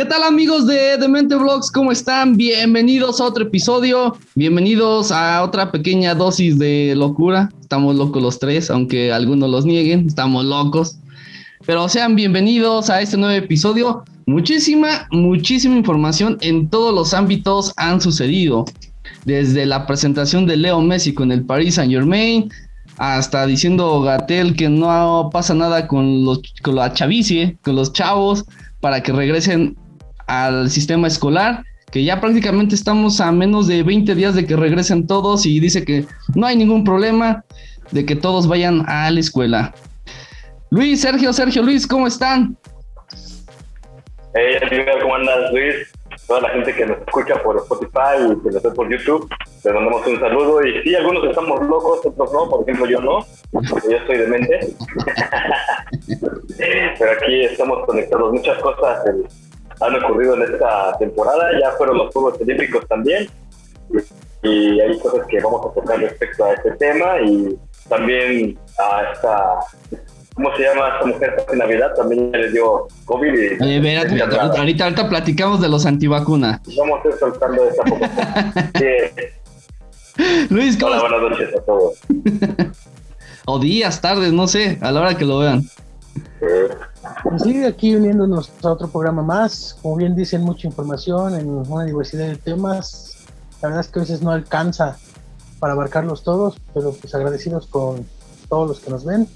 ¿Qué tal amigos de Demente Vlogs? ¿Cómo están? Bienvenidos a otro episodio. Bienvenidos a otra pequeña dosis de locura. Estamos locos los tres, aunque algunos los nieguen. Estamos locos. Pero sean bienvenidos a este nuevo episodio. Muchísima, muchísima información en todos los ámbitos han sucedido. Desde la presentación de Leo Messi con el Paris Saint Germain, hasta diciendo Gatel que no pasa nada con los con la chavicie, con los chavos, para que regresen al sistema escolar, que ya prácticamente estamos a menos de 20 días de que regresen todos y dice que no hay ningún problema de que todos vayan a la escuela. Luis, Sergio, Sergio, Luis, ¿cómo están? Hey, ¿cómo andas, Luis? Toda la gente que nos escucha por Spotify y que nos ve por YouTube, les mandamos un saludo. Y sí, algunos estamos locos, otros no, por ejemplo, yo no, yo estoy demente. Pero aquí estamos conectados. Muchas cosas han ocurrido en esta temporada, ya fueron los Juegos Olímpicos también. Y hay cosas que vamos a tocar respecto a este tema y también a esta ¿cómo se llama esta mujer en Navidad? También le dio COVID. Y ahorita, ahorita, platicamos de los antivacunas. Vamos a ir soltando esa poco. Luis, ¿cómo Hola, buenas noches a todos. o días, tardes, no sé, a la hora que lo vean. Pues sí, aquí uniéndonos a otro programa más. Como bien dicen, mucha información en una diversidad de temas. La verdad es que a veces no alcanza para abarcarlos todos, pero pues agradecidos con todos los que nos ven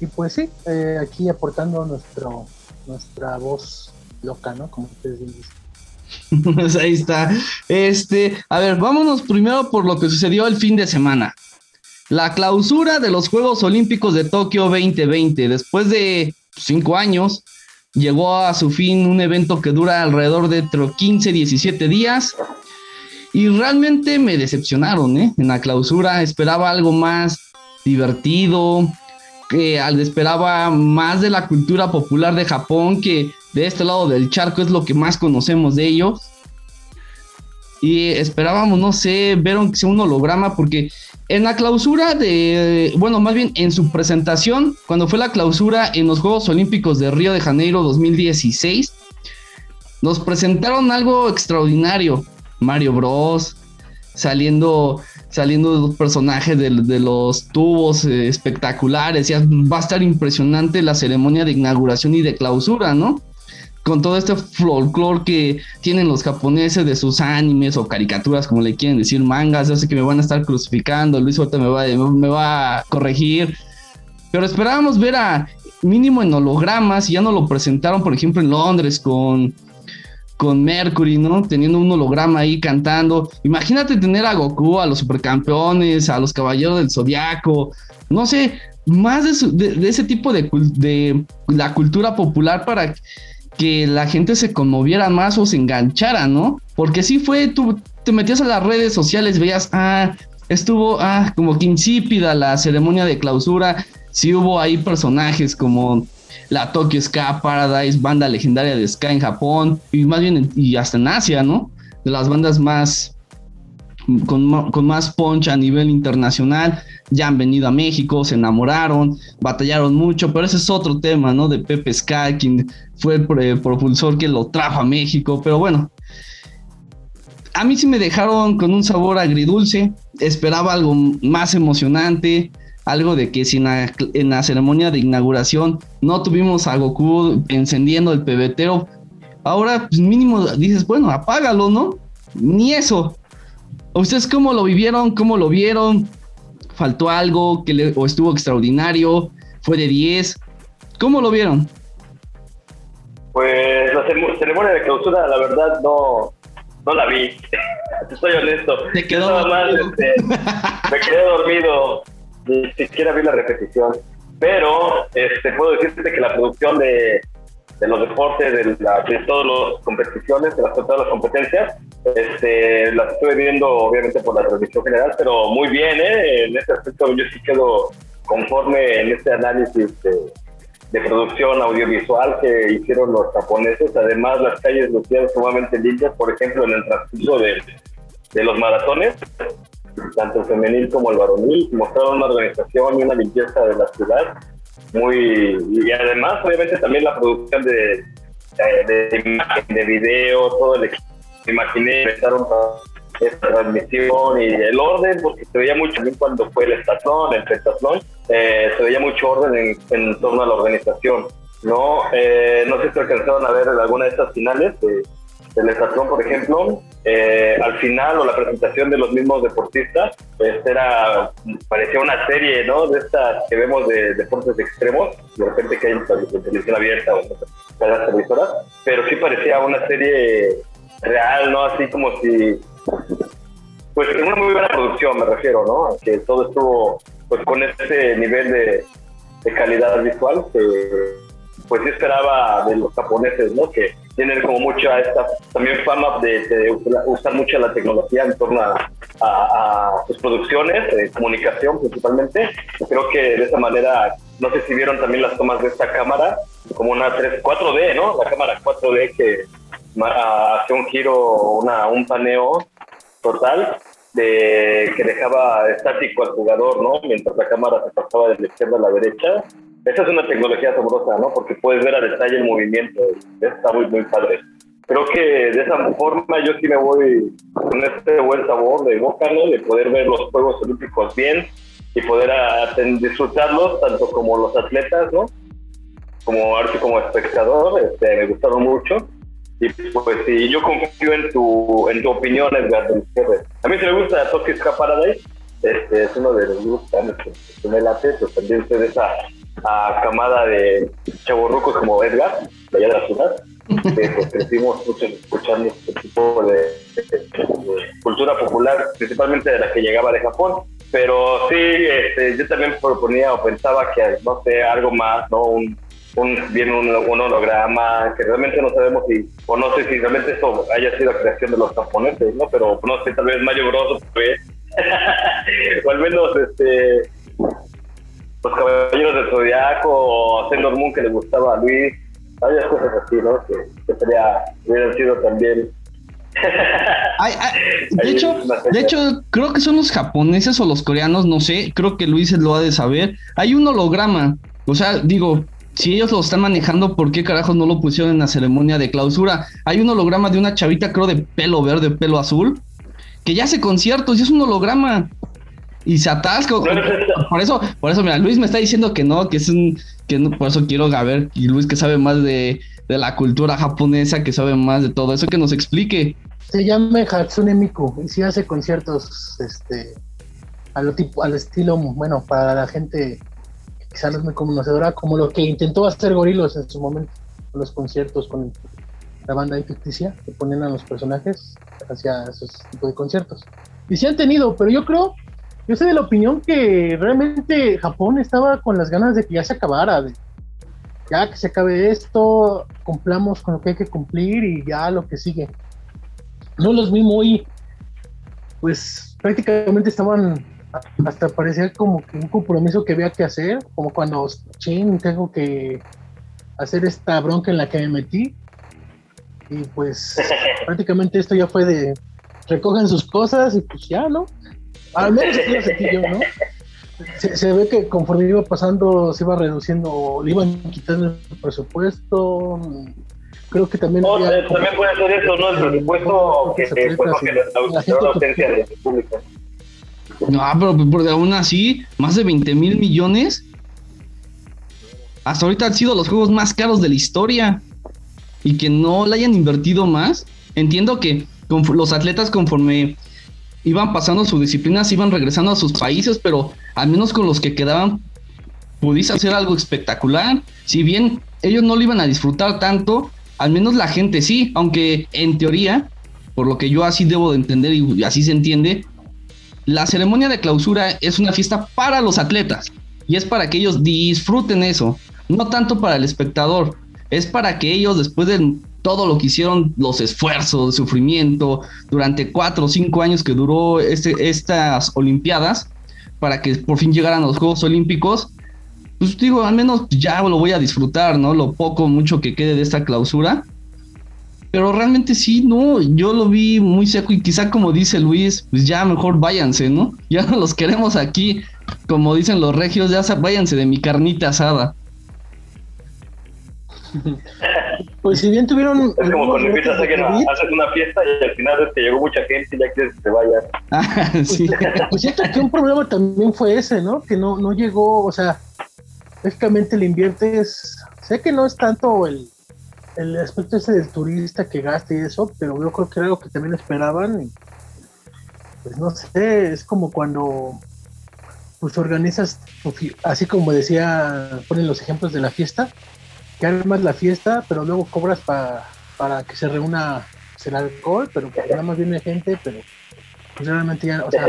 y pues sí, eh, aquí aportando nuestro, nuestra voz loca, ¿no? Como ustedes dicen. pues ahí está. Este, a ver, vámonos primero por lo que sucedió el fin de semana. La clausura de los Juegos Olímpicos de Tokio 2020. Después de cinco años, llegó a su fin un evento que dura alrededor de 15, 17 días. Y realmente me decepcionaron, ¿eh? En la clausura esperaba algo más divertido, que esperaba más de la cultura popular de Japón, que de este lado del charco es lo que más conocemos de ellos. Y esperábamos, no sé, ver un, un holograma, porque en la clausura de, bueno, más bien en su presentación, cuando fue la clausura en los Juegos Olímpicos de Río de Janeiro 2016, nos presentaron algo extraordinario. Mario Bros. saliendo saliendo los personajes de, los tubos eh, espectaculares. Ya va a estar impresionante la ceremonia de inauguración y de clausura, ¿no? Con todo este folclore que tienen los japoneses de sus animes o caricaturas, como le quieren decir, mangas. Yo sé que me van a estar crucificando. Luis ahorita me va, me va a corregir. Pero esperábamos ver a mínimo en hologramas y ya no lo presentaron, por ejemplo, en Londres con con Mercury, ¿no? Teniendo un holograma ahí cantando. Imagínate tener a Goku, a los supercampeones, a los caballeros del zodiaco, no sé, más de, ese tipo de, de, la cultura popular para que la gente se conmoviera más o se enganchara, ¿no? Porque sí fue, tú te metías a las redes sociales, veías, ah, estuvo, ah, como que insípida la ceremonia de clausura, sí hubo ahí personajes como la Tokyo Ska Paradise, banda legendaria de Ska en Japón y más bien y hasta en Asia, ¿no? De las bandas más con, con, más punch a nivel internacional, ya han venido a México, se enamoraron, batallaron mucho, pero ese es otro tema, ¿no? De Pepe Ska, quien fue el propulsor que lo trajo a México, pero bueno, a mí sí me dejaron con un sabor agridulce, esperaba algo más emocionante, algo de que si en la, ceremonia de inauguración no tuvimos a Goku encendiendo el pebetero, ahora pues mínimo dices, bueno, apágalo, ¿no? Ni eso. ¿Ustedes cómo lo vivieron? ¿Cómo lo vieron? ¿Faltó algo? que ¿O estuvo extraordinario? ¿Fue de 10? ¿Cómo lo vieron? Pues la ceremonia de clausura, la verdad, no, no la vi. Estoy honesto. Te quedó este, me quedé dormido ni siquiera vi la repetición. Pero este, puedo decirte que la producción de, de los deportes, de, todas las competiciones, de, las, todas las competencias, este, las estuve viendo obviamente por la transmisión general, pero muy bien, ¿eh? En este aspecto yo sí quedo conforme en este análisis de, de producción audiovisual que hicieron los japoneses. Además, las calles lucían sumamente limpias, por ejemplo, en el transcurso de, de los maratones tanto el femenil como el varonil, mostraron una organización y una limpieza de la ciudad muy y además obviamente también la producción de, eh, de video, todo el equipo. Me imaginé, empezaron esta transmisión y el orden, porque se veía mucho también cuando fue el estatlón, el pentatlón, eh, se veía mucho orden en, torno a la organización. No, eh, no sé si alcanzaron a ver alguna de estas finales de, del estatlón, por ejemplo, eh, al final o la presentación de los mismos deportistas, pues era, parecía una serie, ¿no? De estas que vemos de deportes extremos, de repente que hay en televisión abierta o en las televisoras, pero sí parecía una serie real, ¿no? Así como si pues una muy buena producción me refiero, ¿no? Que todo estuvo pues con este nivel de, calidad visual que pues yo esperaba de los japoneses, ¿no? Que tienen como mucha esta también fama de, usar mucho la tecnología en torno a, sus producciones, de comunicación principalmente. Creo que de esa manera, no sé si vieron también las tomas de esta cámara, como una 3, 4D, ¿no? La cámara 4D que hace un giro, una, un paneo total de que dejaba estático al jugador, ¿no? Mientras la cámara se pasaba de la izquierda a la derecha. Esa es una tecnología asombrosa, ¿no? Porque puedes ver a detalle el movimiento. Está muy, muy padre. Creo que de esa forma yo sí me voy con este buen sabor de boca, ¿no? De poder ver los Juegos Olímpicos bien y poder disfrutarlos tanto como los atletas, ¿no? Como arte como espectador, este, me gustaron mucho y pues sí, yo confío en tu, en tu opinión, Edgar A mí se me gusta Tokyo Paradise, este, es uno de los grupos que me late, pues también de esa camada de chavorrucos como Edgar, de allá de la ciudad, que pues, crecimos mucho escuchando este tipo de, cultura popular, principalmente de la que llegaba de Japón. Pero sí, este, yo también proponía o pensaba que, no sé, algo más, ¿no? Un, un, viene un, holograma que realmente no sabemos si, o no sé si realmente esto haya sido creación de los japoneses, ¿no? Pero no sé, tal vez Mayo Bros fue, o al menos este, los caballeros del Zodiaco, o Sailor Moon que le gustaba a Luis, varias cosas así, ¿no? Que, que sería, hubieran sido también de, hecho, de hecho, creo que son los japoneses o los coreanos, no sé, creo que Luis lo ha de saber. Hay un holograma, o sea, digo, si ellos lo están manejando, ¿por qué carajos no lo pusieron en la ceremonia de clausura? Hay un holograma de una chavita, creo, de pelo verde, pelo azul, que ya hace conciertos y es un holograma. Y se atasca. Por eso, por eso, mira, Luis me está diciendo que no, que es un, que no, por eso quiero a ver, y Luis que sabe más de, de la cultura japonesa, que sabe más de todo eso, que nos explique. Se llama Hatsune Miku y sí hace conciertos, este, a lo tipo, al estilo, bueno, para la gente quizá no es muy conocedora, como lo que intentó hacer Gorilos en su momento, los conciertos con la banda ficticia, que ponían a los personajes hacia esos tipos de conciertos. Y sí han tenido, pero yo creo, yo soy de la opinión que realmente Japón estaba con las ganas de que ya se acabara, de ya que se acabe esto, cumplamos con lo que hay que cumplir y ya lo que sigue. No los vi muy, pues prácticamente estaban hasta parecía como que un compromiso que había que hacer, como cuando, ching, tengo que hacer esta bronca en la que me metí. Y pues prácticamente esto ya fue de recogen sus cosas y pues ya, ¿no? Al menos así lo sentí yo, ¿no? Se, ve que conforme iba pasando se iba reduciendo, le iban quitando el presupuesto. Creo que también. también puede ser eso, ¿no? El presupuesto que, que, la, la, ausencia de público. No, pero, por aún así, más de 20 mil millones. Hasta ahorita han sido los juegos más caros de la historia. Y que no le hayan invertido más. Entiendo que los atletas conforme iban pasando su disciplina, se iban regresando a sus países, pero al menos con los que quedaban pudiste hacer algo espectacular. Si bien ellos no lo iban a disfrutar tanto, al menos la gente sí, aunque en teoría, por lo que yo así debo de entender y así se entiende, la ceremonia de clausura es una fiesta para los atletas y es para que ellos disfruten eso, no tanto para el espectador, es para que ellos después de todo lo que hicieron, los esfuerzos, el sufrimiento, durante cuatro o cinco años que duró este, estas Olimpiadas, para que por fin llegaran los Juegos Olímpicos, pues digo, al menos ya lo voy a disfrutar, ¿no? Lo poco, mucho que quede de esta clausura. Pero realmente sí, no, yo lo vi muy seco y quizá como dice Luis, pues ya mejor váyanse, ¿no? Ya no los queremos aquí, como dicen los regios, ya váyanse de mi carnita asada. pues si bien tuvieron... Es como cuando empiezas a hacer una fiesta y al final que llegó mucha gente y ya quieres que se vaya. Ah, sí. Pues siento que un problema también fue ese, ¿no? Que no, no llegó, o sea, básicamente le inviertes, sé que no es tanto el, el aspecto ese del turista que gaste y eso, pero yo creo que era algo que también esperaban. Y, pues no sé, es como cuando pues organizas, así como decía, ponen los ejemplos de la fiesta, que armas la fiesta, pero luego cobras para que se reúna pues, el alcohol, pero pues nada más viene gente, pero pues realmente ya, o sea,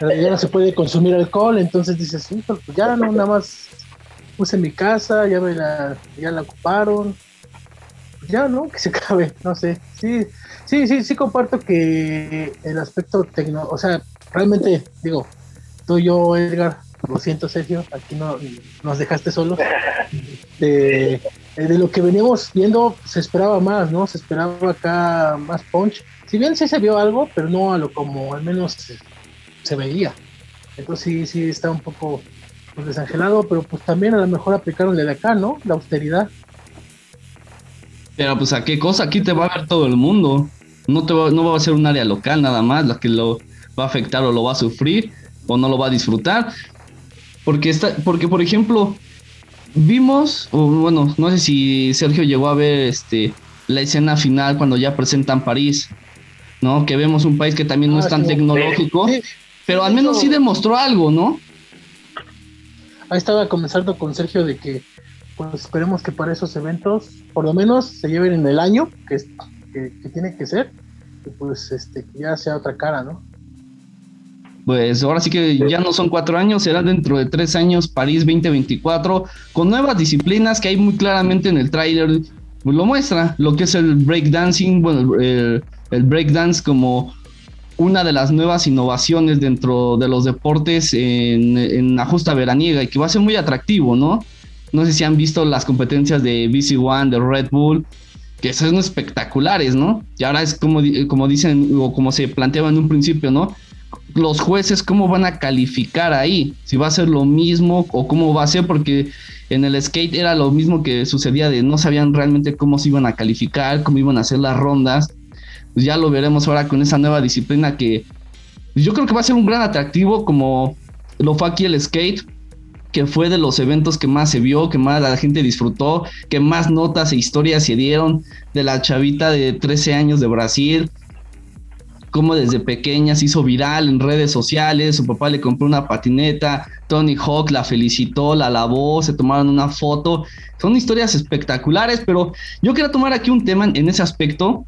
ya no se puede consumir alcohol, entonces dices, sí, pues ya no, nada más puse mi casa, ya me la, ya la ocuparon, ya no, que se acabe, no sé, sí, sí, sí, sí comparto que el aspecto tecno, o sea, realmente, digo, tú y yo, Edgar, lo siento, Sergio, aquí no nos dejaste solos. De, de, lo que veníamos viendo, se esperaba más, ¿no? Se esperaba acá más punch. Si bien sí se vio algo, pero no a lo como al menos se, veía. Entonces sí, sí está un poco pues, desangelado, pero pues también a lo mejor aplicaron de acá, ¿no? La austeridad. Pero pues a qué cosa, aquí te va a ver todo el mundo. No, te va, no va a ser un área local nada más la que lo va a afectar o lo va a sufrir o no lo va a disfrutar. Porque, está, porque por ejemplo, vimos, o bueno, no sé si Sergio llegó a ver este, la escena final cuando ya presentan París, ¿no? Que vemos un país que también no es ah, tan tecnológico, pero al menos sí demostró algo, ¿no? Ahí estaba comenzando con Sergio de que pues esperemos que para esos eventos por lo menos se lleven en el año que, que, tiene que ser y pues este que ya sea otra cara, ¿no? Pues ahora sí que ya no son cuatro años, será dentro de tres años París 2024 con nuevas disciplinas que hay muy claramente en el tráiler pues lo muestra, lo que es el breakdancing, bueno, el, el breakdance como una de las nuevas innovaciones dentro de los deportes en, en la justa veraniega y que va a ser muy atractivo, ¿no? No sé si han visto las competencias de BC One, de Red Bull, que son espectaculares, ¿no? Y ahora es como, como dicen o como se planteaba en un principio, ¿no? Los jueces, ¿cómo van a calificar ahí? Si va a ser lo mismo o cómo va a ser, porque en el skate era lo mismo que sucedía de no sabían realmente cómo se iban a calificar, cómo iban a hacer las rondas. Pues ya lo veremos ahora con esa nueva disciplina que yo creo que va a ser un gran atractivo como lo fue aquí el skate que fue de los eventos que más se vio, que más la gente disfrutó, que más notas e historias se dieron de la chavita de 13 años de Brasil, como desde pequeña se hizo viral en redes sociales, su papá le compró una patineta, Tony Hawk la felicitó, la alabó, se tomaron una foto, son historias espectaculares, pero yo quiero tomar aquí un tema en ese aspecto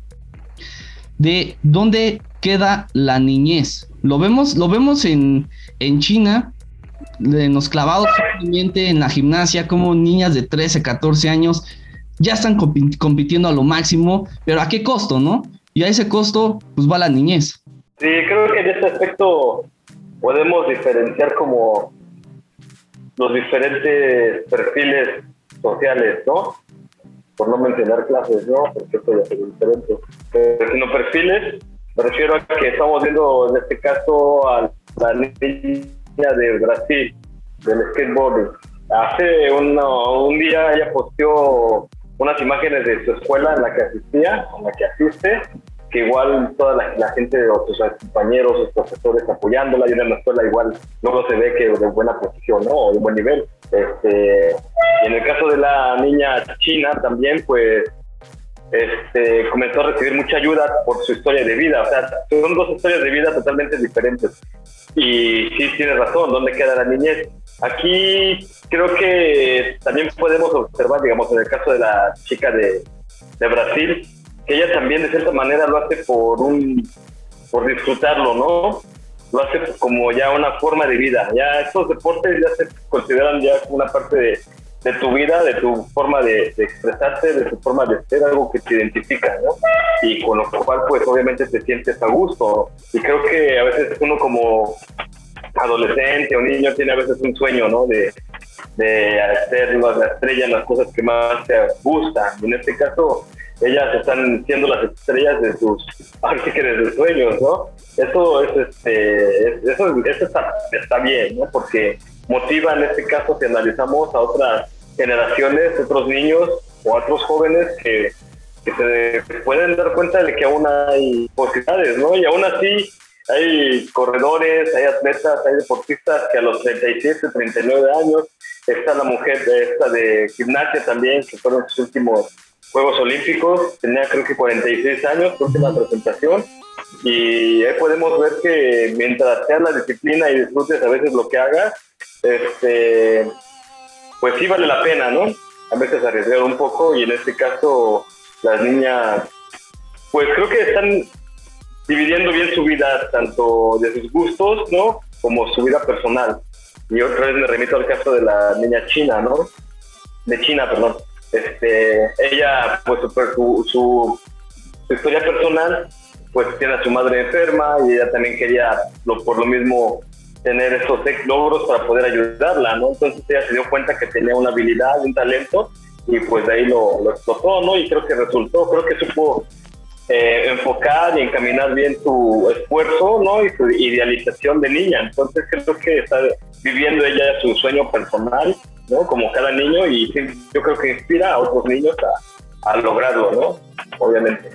de dónde queda la niñez. Lo vemos, lo vemos en, en China, en los clavados en la gimnasia, como niñas de 13, 14 años ya están compitiendo a lo máximo, pero ¿a qué costo, no? Y a ese costo, pues va la niñez. Sí, creo que en este aspecto podemos diferenciar como los diferentes perfiles sociales, ¿no? Por no mencionar clases, ¿no? Porque esto ya es diferente. Pero sino perfiles, me refiero a que estamos viendo en este caso a la niña de Brasil, del skateboarding. Hace un día ella posteó unas imágenes de su escuela en la que asistía, en la que asiste, que igual toda la, gente, sus compañeros, sus profesores apoyándola, y en la escuela igual luego se ve que de buena posición, ¿no? O de buen nivel. Este, y en el caso de la niña china también, pues este, comenzó a recibir mucha ayuda por su historia de vida. O sea, son dos historias de vida totalmente diferentes. Y sí, tienes razón, ¿dónde queda la niñez? Aquí creo que también podemos observar, digamos, en el caso de la chica de, de Brasil, ella también de cierta manera lo hace por un por disfrutarlo, ¿no? Lo hace como ya una forma de vida. Ya estos deportes ya se consideran ya una parte de, de tu vida, de tu forma de, expresarte, de tu forma de ser, algo que te identifica, ¿no? Y con lo cual, pues obviamente te sientes a gusto. Y creo que a veces uno como adolescente o niño tiene a veces un sueño, ¿no? De, de hacer la estrella en las cosas que más te gustan. Y en este caso, ellas están siendo las estrellas de sus, de sueños, ¿no? Eso es, este, eso, eso está, está bien, ¿no? Porque motiva en este caso si analizamos a otras generaciones, otros niños o otros jóvenes que, que se pueden dar cuenta de que aún hay posibilidades, ¿no? Y aún así hay corredores, hay atletas, hay deportistas que a los 37, 39 años, está la mujer esta de gimnasia también, que fueron sus últimos Juegos Olímpicos, tenía creo que 46 años, última presentación, y ahí podemos ver que mientras sea la disciplina y disfrutes a veces lo que hagas, este, pues sí vale la pena, ¿no? A veces arriesgar un poco y en este caso las niñas, pues creo que están dividiendo bien su vida, tanto de sus gustos, ¿no? Como su vida personal. Y otra vez me remito al caso de la niña china, ¿no? De China, perdón. Este, ella, pues su, historia personal, pues tiene a su madre enferma y ella también quería, lo, por lo mismo, tener esos logros para poder ayudarla, ¿no? Entonces ella se dio cuenta que tenía una habilidad, un talento y pues de ahí lo, lo explotó, ¿no? Y creo que resultó, creo que supo eh, enfocar y encaminar bien su esfuerzo, ¿no? Y su idealización de niña. Entonces creo que está viviendo ella su sueño personal, ¿no? Como cada niño y yo creo que inspira a otros niños a, a lograrlo, ¿no? Obviamente.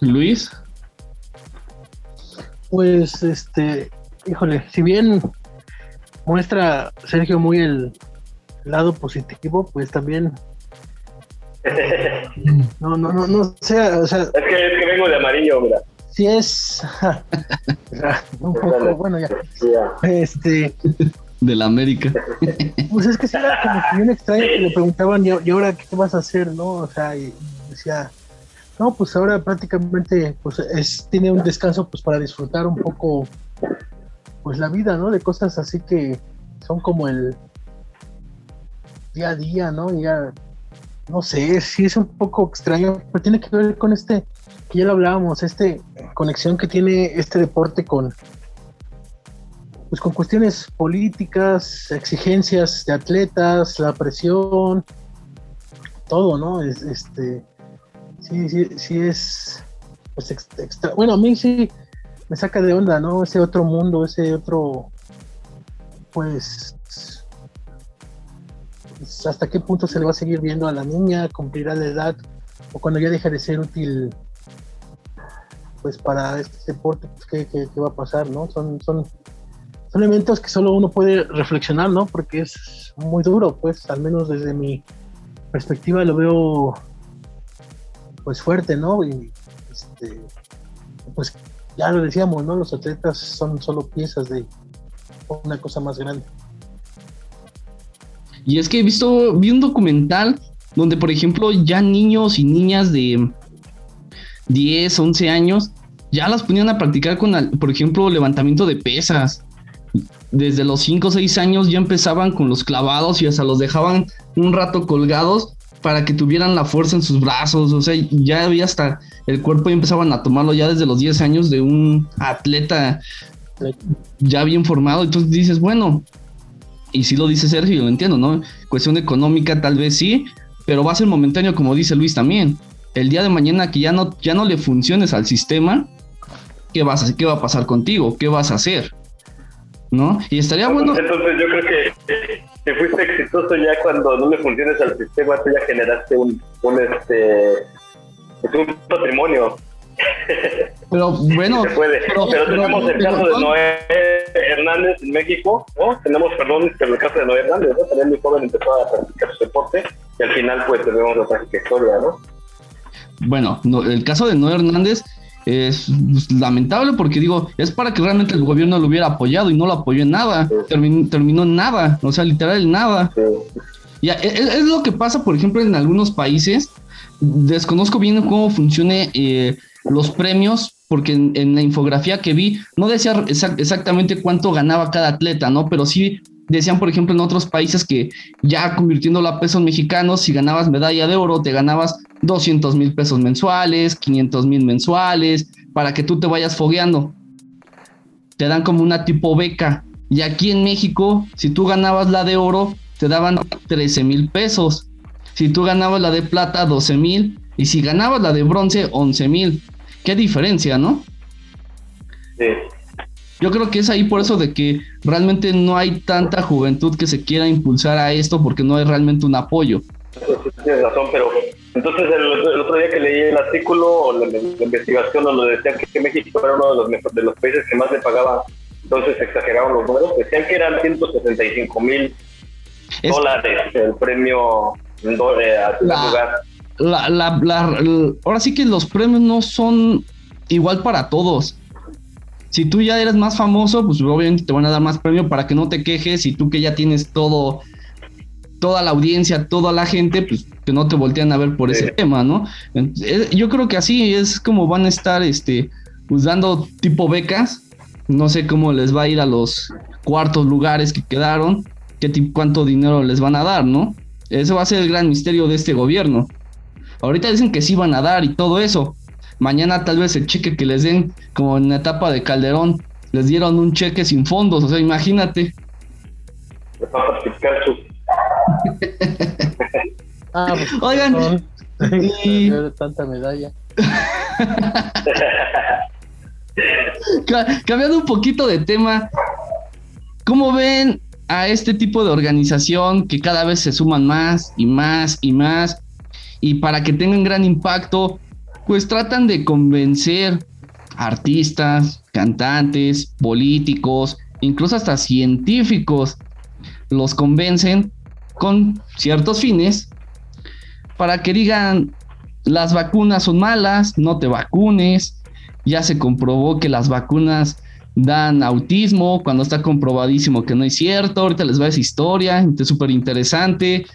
Luis. Pues, este, híjole, si bien muestra Sergio muy el lado positivo, pues también no, no, no, no sea, o sea. Es que, es que vengo de amarillo, mira. Si es. un poco, bueno, ya. Este. De la América. Pues es que sí era como que bien extraño que le preguntaban, ¿y ahora qué vas a hacer? ¿No? O sea, y decía, no, pues ahora prácticamente pues es, tiene un descanso pues para disfrutar un poco pues la vida, ¿no? De cosas así que son como el día a día, ¿no? Ya no sé, sí es un poco extraño, pero tiene que ver con este, que ya lo hablábamos, este conexión que tiene este deporte con, pues con cuestiones políticas, exigencias de atletas, la presión, todo, ¿no? Es, este, sí, sí, sí es, pues extra, bueno, a mí sí me saca de onda, ¿no? Ese otro mundo, ese otro, pues, pues, hasta qué punto se le va a seguir viendo a la niña, cumplirá la edad, o cuando ya deja de ser útil pues para este deporte, pues, ¿qué, va a pasar, ¿no? Son, son, son elementos que solo uno puede reflexionar, ¿no? Porque es muy duro, pues, al menos desde mi perspectiva lo veo pues fuerte, ¿no? Y este, pues ya lo decíamos, ¿no? Los atletas son solo piezas de una cosa más grande. Y es que he visto, vi un documental donde, por ejemplo, ya niños y niñas de 10, 11 años ya las ponían a practicar con, por ejemplo, levantamiento de pesas. Desde los 5 o 6 años ya empezaban con los clavados y hasta los dejaban un rato colgados para que tuvieran la fuerza en sus brazos. O sea, ya había hasta el cuerpo y empezaban a tomarlo ya desde los 10 años de un atleta ya bien formado. Entonces dices, bueno, y sí lo dice Sergio, lo entiendo, ¿no? Cuestión económica tal vez sí, pero va a ser momentáneo como dice Luis también. El día de mañana que ya no, ya no le funciones al sistema, ¿qué, vas a, ¿qué va a pasar contigo? ¿Qué vas a hacer? ¿No? Y estaría bueno... Entonces yo creo que te fuiste exitoso ya cuando no le funciones al sistema, tú ya generaste un, un, este, un patrimonio. Pero bueno, pero, tenemos el caso de Noé Hernández en México, ¿no? Tenemos, perdón, pero el caso de Noé Hernández, ¿no? También muy joven empezó a practicar su deporte y al final pues tenemos la trágica historia, ¿no? Bueno, el caso de Noé Hernández es pues, lamentable porque digo, es para que realmente el gobierno lo hubiera apoyado y no lo apoyó en nada, terminó, en nada, o sea, literal en nada. Y es, es, lo que pasa, por ejemplo, en algunos países, desconozco bien cómo funcione eh, los premios, porque en, la infografía que vi no decía exactamente cuánto ganaba cada atleta, ¿no? Pero sí decían, por ejemplo, en otros países que ya convirtiéndolo a pesos mexicanos, si ganabas medalla de oro, te ganabas 200 mil pesos mensuales, 500 mil mensuales, para que tú te vayas fogueando. Te dan como una tipo beca. Y aquí en México, si tú ganabas la de oro, te daban 13 mil pesos. Si tú ganabas la de plata, 12 mil. Y si ganabas la de bronce, 11 mil. Qué diferencia, ¿no? Sí. Yo creo que es ahí por eso de que realmente no hay tanta juventud que se quiera impulsar a esto porque no hay realmente un apoyo. tienes razón, pero entonces el, otro día que leí el artículo o la, investigación donde decían que, México era uno de los, de los países que más le pagaba, entonces exageraron los números, decían que eran 165 mil dólares el premio en eh, a lugar. La, la, ahora sí que los premios no son igual para todos. Si tú ya eres más famoso, pues obviamente te van a dar más premio para que no te quejes. Y tú que ya tienes todo, toda la audiencia, toda la gente, pues que no te voltean a ver por ese tema, ¿no? Eh, yo creo que así es como van a estar, este, pues dando tipo becas. No sé cómo les va a ir a los cuartos lugares que quedaron, qué cuánto dinero les van a dar, ¿no? Eso va a ser el gran misterio de este gobierno. Ahorita dicen que sí van a dar y todo eso, Mañana tal vez el cheque que les den, como en la etapa de Calderón, les dieron un cheque sin fondos, o sea, imagínate. ah, pues, Oigan, y... tanta medalla. Cambiando un poquito de tema, ¿cómo ven a este tipo de organización que cada vez se suman más y más y más? Y para que tengan gran impacto, pues tratan de convencer artistas, cantantes, políticos, incluso hasta científicos, los convencen con ciertos fines para que digan las vacunas son malas, no te vacunes, ya se comprobó que las vacunas dan autismo, cuando está comprobadísimo que no es cierto, ahorita les va esa historia, es súper interesante.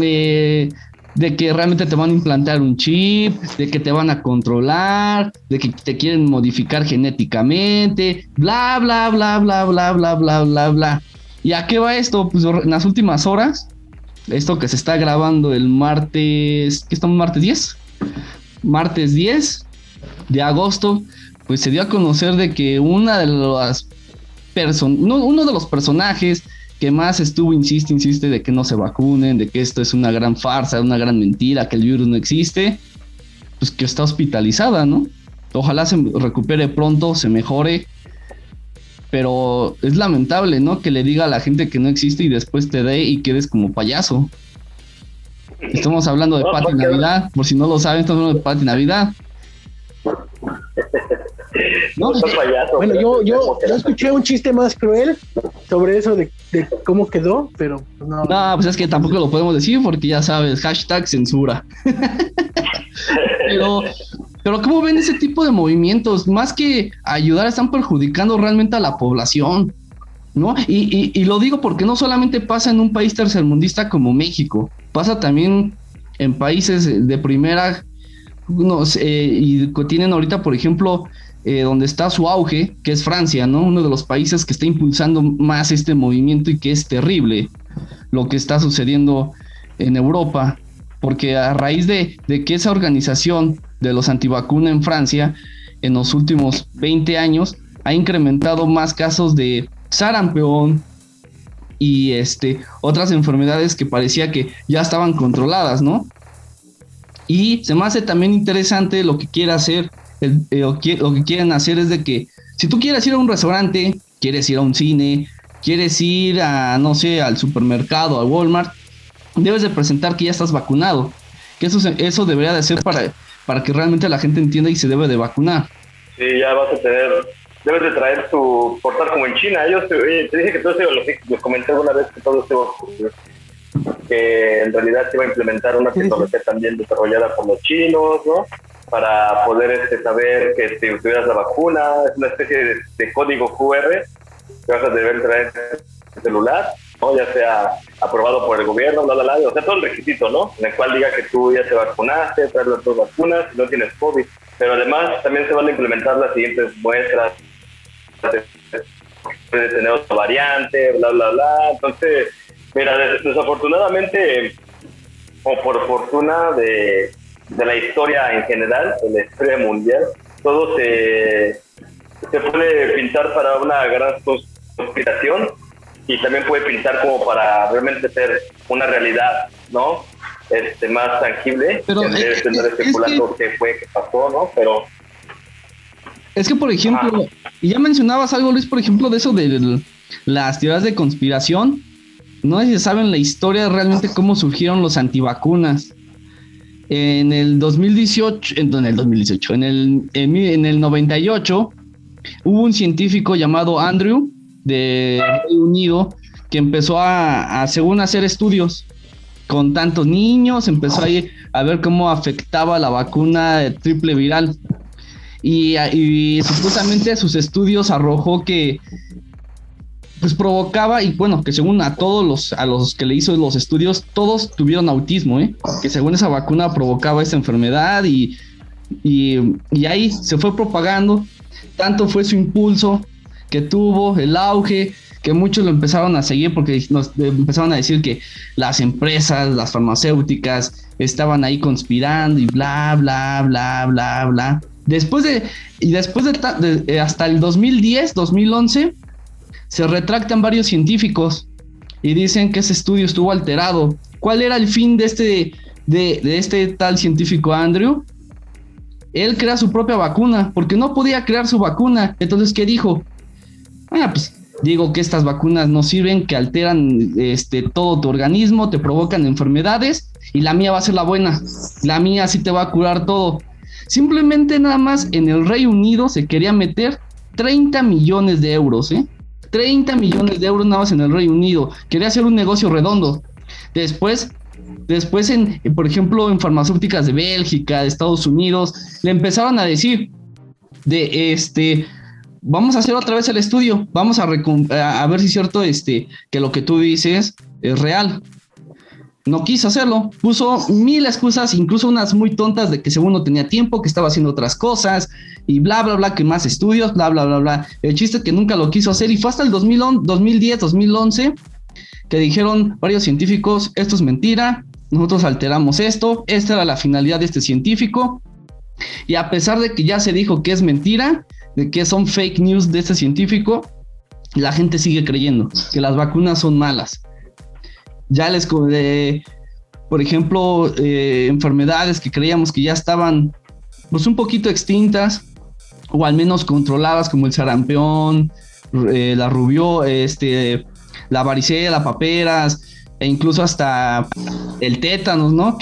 Eh, de que realmente te van a implantar un chip, de que te van a controlar, de que te quieren modificar genéticamente, bla, bla, bla, bla, bla, bla, bla, bla, bla. ¿Y a qué va esto? Pues en las últimas horas, esto que se está grabando el martes, ¿qué estamos? ¿Martes 10? Martes 10 de agosto, pues se dio a conocer de que una de las personas, uno de los personajes que más estuvo, insiste, insiste de que no se vacunen, de que esto es una gran farsa, una gran mentira, que el virus no existe, pues que está hospitalizada, ¿no? Ojalá se recupere pronto, se mejore, pero es lamentable, ¿no? Que le diga a la gente que no existe y después te dé y quedes como payaso. Estamos hablando de Pati Navidad, por si no lo saben, estamos hablando de Pati Navidad. No, bueno, yo, yo, yo, escuché un chiste más cruel sobre eso de, cómo quedó, pero no. No, pues es que tampoco lo podemos decir porque ya sabes, hashtag censura. pero, pero ¿cómo ven ese tipo de movimientos? Más que ayudar, están perjudicando realmente a la población. ¿No? Y, y, lo digo porque no solamente pasa en un país tercermundista como México, pasa también en países de primera, no sé, y tienen ahorita, por ejemplo, eh, donde está su auge, que es Francia, ¿no? Uno de los países que está impulsando más este movimiento y que es terrible lo que está sucediendo en Europa, porque a raíz de, que esa organización de los antivacuna en Francia, en los últimos 20 años, ha incrementado más casos de sarampión y este, otras enfermedades que parecía que ya estaban controladas, ¿no? Y se me hace también interesante lo que quiere hacer eh, lo que quieren hacer es de que si tú quieres ir a un restaurante, quieres ir a un cine, quieres ir a, no sé, al supermercado, al Walmart, debes de presentar que ya estás vacunado. Que eso, eso debería de ser para, para que realmente la gente entienda y se debe de vacunar. Sí, ya vas a tener, debes de traer tu portal como en China. Yo te, dije que todo esto, lo, comenté alguna vez que todo esto que en realidad se iba a implementar una tecnología también desarrollada por los chinos, ¿no? Para poder este, saber que si tuvieras la vacuna, es una especie de, código QR que vas a deber traer el celular, ¿no? ya sea aprobado por el gobierno, bla, bla, bla, o sea, todo el requisito, ¿no? En el cual diga que tú ya te vacunaste, traes las dos vacunas no tienes COVID. Pero además también se van a implementar las siguientes muestras, puede tener otra variante, bla, bla, bla. Entonces, mira, desafortunadamente, o por fortuna de de la historia en general, de la historia mundial, todo se, se puede pintar para una gran conspiración y también puede pintar como para realmente ser una realidad, ¿no? Este, más tangible, pero en vez de especulando qué fue, qué pasó, ¿no? Pero... Es que, por ejemplo, y ya mencionabas algo, Luis, por ejemplo, de eso de las teorías de conspiración. No sé si saben la historia realmente cómo surgieron los antivacunas. En el 2018, en, el 2018, en el, en, el 98, hubo un científico llamado Andrew de Reino Unido que empezó a, según hacer estudios con tantos niños, empezó a ver cómo afectaba la vacuna triple viral. Y, y supuestamente sus estudios arrojó que pues provocaba, y bueno, que según a todos los, a los que le hizo los estudios, todos tuvieron autismo, ¿eh? que según esa vacuna provocaba esa enfermedad y, y, y ahí se fue propagando, tanto fue su impulso que tuvo, el auge, que muchos lo empezaron a seguir porque nos empezaron a decir que las empresas, las farmacéuticas estaban ahí conspirando y bla, bla, bla, bla, bla. Después de, y después de, de hasta el 2010, 2011, se retractan varios científicos y dicen que ese estudio estuvo alterado. ¿Cuál era el fin de este, de, este tal científico Andrew? Él crea su propia vacuna, porque no podía crear su vacuna. Entonces, ¿qué dijo? Ah, pues digo que estas vacunas no sirven, que alteran este, todo tu organismo, te provocan enfermedades y la mía va a ser la buena. La mía sí te va a curar todo. Simplemente nada más en el Reino Unido se quería meter 30 millones de euros, ¿eh? 30 millones de euros nada más en el Reino Unido. Quería hacer un negocio redondo. Después, después en, por ejemplo, en farmacéuticas de Bélgica, de Estados Unidos, le empezaron a decir de este, vamos a hacer otra vez el estudio, vamos a, a ver si es cierto este, que lo que tú dices es real no quiso hacerlo. Puso mil excusas, incluso unas muy tontas de que según no tenía tiempo, que estaba haciendo otras cosas y bla, bla, bla, que más estudios, bla, bla, bla, bla. El chiste es que nunca lo quiso hacer y fue hasta el 2010, 2011 que dijeron varios científicos, esto es mentira, nosotros alteramos esto, esta era la finalidad de este científico. Y a pesar de que ya se dijo que es mentira, de que son fake news de este científico, la gente sigue creyendo que las vacunas son malas ya les, por ejemplo, eh, enfermedades que creíamos que ya estaban pues un poquito extintas o al menos controladas como el sarampión, eh, la rubio, este, la varicela, paperas e incluso hasta el tétanos, ¿no?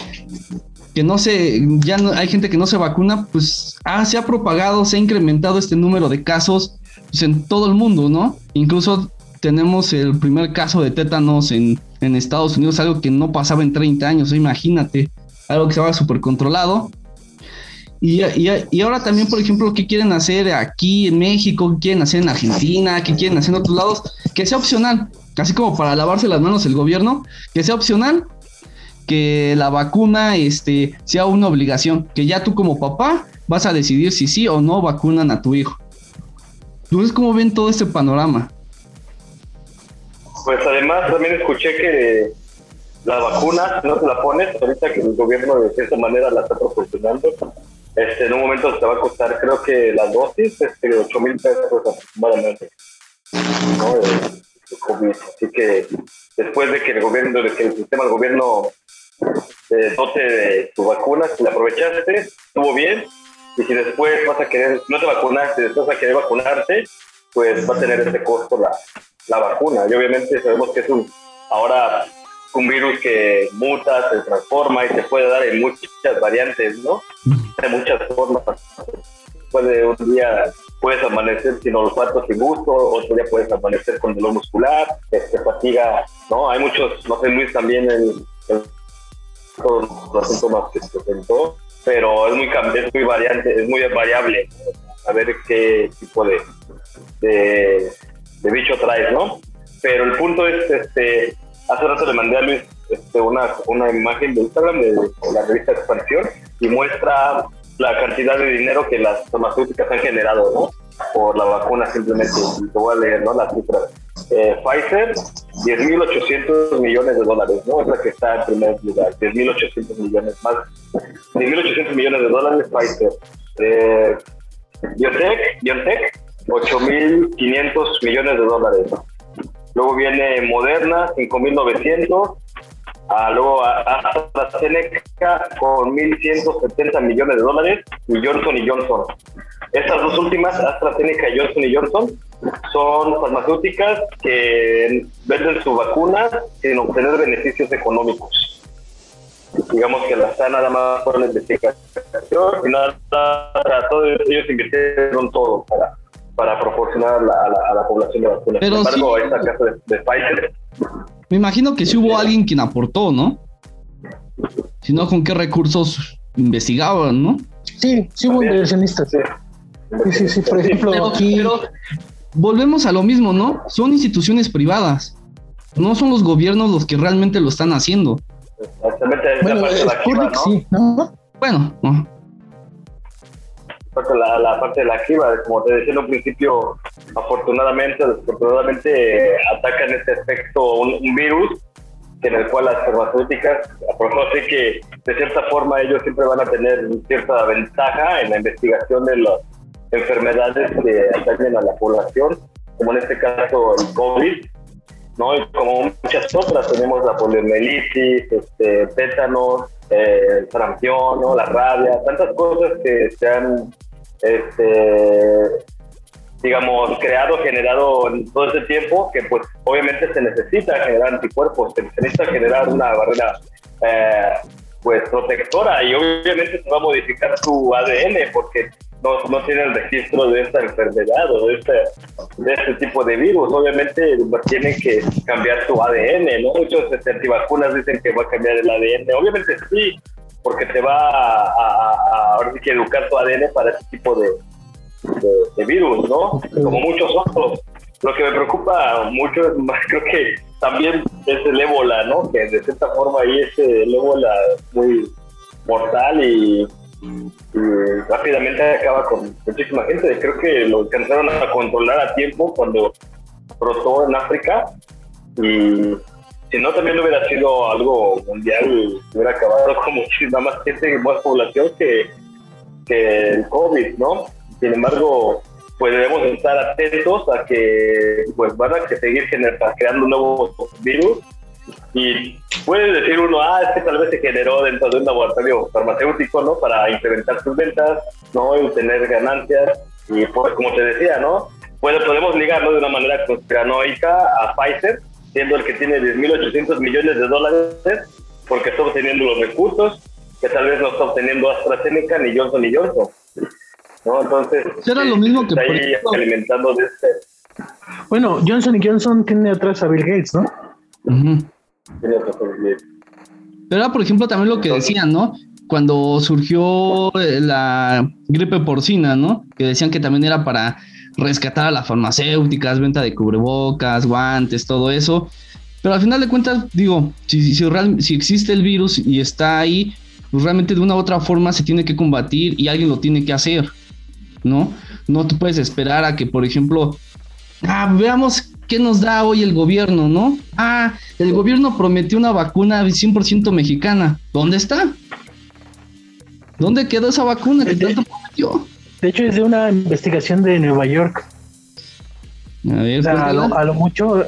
Que no se, ya no, hay gente que no se vacuna, pues ah, se ha propagado, se ha incrementado este número de casos pues, en todo el mundo, ¿no? Incluso tenemos el primer caso de tétanos en, Estados Unidos, algo que no pasaba en 30 años, imagínate, algo que estaba súper controlado. Y, y, ahora también, por ejemplo, ¿qué quieren hacer aquí en México? ¿Qué quieren hacer en Argentina? ¿Qué quieren hacer en otros lados? Que sea opcional, así como para lavarse las manos el gobierno, que sea opcional, que la vacuna este, sea una obligación, que ya tú como papá vas a decidir si sí o no vacunan a tu hijo. Entonces, ¿cómo ven todo este panorama? Pues además también escuché que la vacuna, no te la pones, ahorita que el gobierno de cierta manera la está proporcionando, este, en un momento te va a costar, creo que la dosis, este, 8 mil pesos aproximadamente. ¿no? COVID. Así que después de que el gobierno, de que el sistema del gobierno eh, dote de tu vacuna, si la aprovechaste, estuvo bien. Y si después vas a querer, no te vacunaste, después vas a querer vacunarte, pues va a tener este costo la, la vacuna. Y obviamente sabemos que es un, ahora un virus que muta, se transforma y se puede dar en muchas variantes, ¿no? De muchas formas. Puede un día puedes amanecer sin olfato, sin gusto, otro día puedes amanecer con dolor muscular, este, fatiga, ¿no? Hay muchos, no sé Luis también el, todos los síntomas que se presentó, pero es muy, es muy variante, es muy variable, a ver qué tipo de de bicho traes, ¿no? Pero el punto es, este, hace rato le mandé a Luis este, una, una imagen de Instagram de, la revista Expansión y muestra la cantidad de dinero que las farmacéuticas han generado, ¿no? Por la vacuna simplemente. Y te voy a leer, ¿no? Las cifras. Eh, Pfizer, 10.800 millones de dólares, ¿no? Es la que está en primer lugar, 10.800 millones más. 10.800 millones de dólares Pfizer. Eh, BioNTech, BioNTech 8.500 millones de dólares. Luego viene Moderna, 5.900. Ah, luego AstraZeneca con 1.170 millones de dólares y Johnson y Johnson Estas dos últimas, AstraZeneca y Johnson Johnson, son farmacéuticas que venden su vacuna sin obtener beneficios económicos. Digamos que la están nada más por la investigación y nada, todos ellos invirtieron todo para, para proporcionar a la, población de vacunas. Sin embargo, esta casa de, Pfizer. Me imagino que sí hubo alguien quien aportó, ¿no? Si no, ¿con qué recursos investigaban, no? Sí, sí hubo inversionistas. Sí. Sí, sí, por ejemplo, aquí... volvemos a lo mismo, ¿no? Son instituciones privadas. No son los gobiernos los que realmente lo están haciendo. Exactamente, bueno, la de la. Sí. Bueno, no. La, la, parte de la activa, como te decía en un principio, afortunadamente, desafortunadamente atacan este aspecto un, virus en el cual las farmacéuticas, así que de cierta forma ellos siempre van a tener cierta ventaja en la investigación de los enfermedades que atañen a la población, como en este caso el COVID, ¿no? Y como muchas otras, tenemos la poliomielitis, este, tétanos, eh, sarampión, ¿no? La rabia, tantas cosas que se han, este, digamos, creado, generado en todo ese tiempo, que pues obviamente se necesita generar anticuerpos, se necesita generar una barrera eh, pues protectora y obviamente se va a modificar su ADN porque no, no tienen registro de esta enfermedad o de este, de este tipo de virus. Obviamente tienen que cambiar su ADN, ¿no? Muchos este, antivacunas dicen que va a cambiar el ADN. Obviamente sí, porque te va a, ahora sí que educar tu ADN para este tipo de, de, virus, ¿no? Como muchos otros. Lo que me preocupa mucho es más, creo que también es el ébola, ¿no? Que de cierta forma ahí es el ébola muy mortal y rápidamente acaba con muchísima gente. Creo que lo alcanzaron a controlar a tiempo cuando brotó en África y si no también hubiera sido algo mundial, hubiera acabado con muchísima más gente y más población que el COVID, ¿no? Sin embargo, pues debemos estar atentos a que pues van a seguir creando nuevos virus y puede decir uno, ah, es que tal vez se generó dentro de un laboratorio farmacéutico, ¿no? Para incrementar sus ventas, ¿no? Y tener ganancias. Y pues, como te decía, ¿no? Pues podemos ligarlo de una manera conspiranoica a Pfizer, siendo el que tiene 10.800 millones de dólares, porque está obteniendo los recursos que tal vez no está obteniendo AstraZeneca ni Johnson ni Johnson. ¿No? Entonces, era lo mismo que está ahí alimentando de este. Bueno, Johnson y Johnson tiene atrás a Bill Gates, ¿no? Pero era, por ejemplo, también lo que decían, ¿no? Cuando surgió eh, la gripe porcina, ¿no? Que decían que también era para rescatar a las farmacéuticas, venta de cubrebocas, guantes, todo eso. Pero al final de cuentas, digo, si, si, si existe el virus y está ahí, pues realmente de una u otra forma se tiene que combatir y alguien lo tiene que hacer, ¿no? No te puedes esperar a que, por ejemplo, ah, veamos ¿qué nos da hoy el gobierno, no? Ah, el gobierno prometió una vacuna 100% mexicana. ¿Dónde está? ¿Dónde quedó esa vacuna que tanto prometió? De hecho, es de una investigación de Nueva York. A, ver, a, lo, mucho,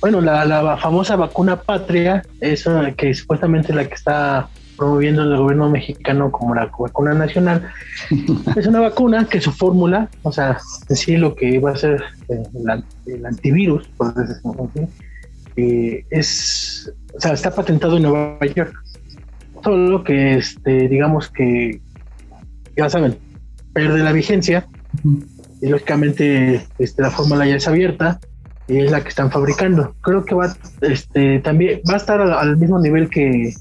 bueno, la, famosa vacuna patria, es que supuestamente la que está promoviendo el gobierno mexicano como la vacuna nacional. es una vacuna que su fórmula, o sea, decir lo que va a ser eh, el, antivirus, por decirlo así, eh, es, o sea, está patentado en Nueva York. Solo que, este, digamos que, ya saben, pierde la vigencia y lógicamente este, la fórmula ya es abierta y es la que están fabricando. Creo que va, este, también va a estar al mismo nivel que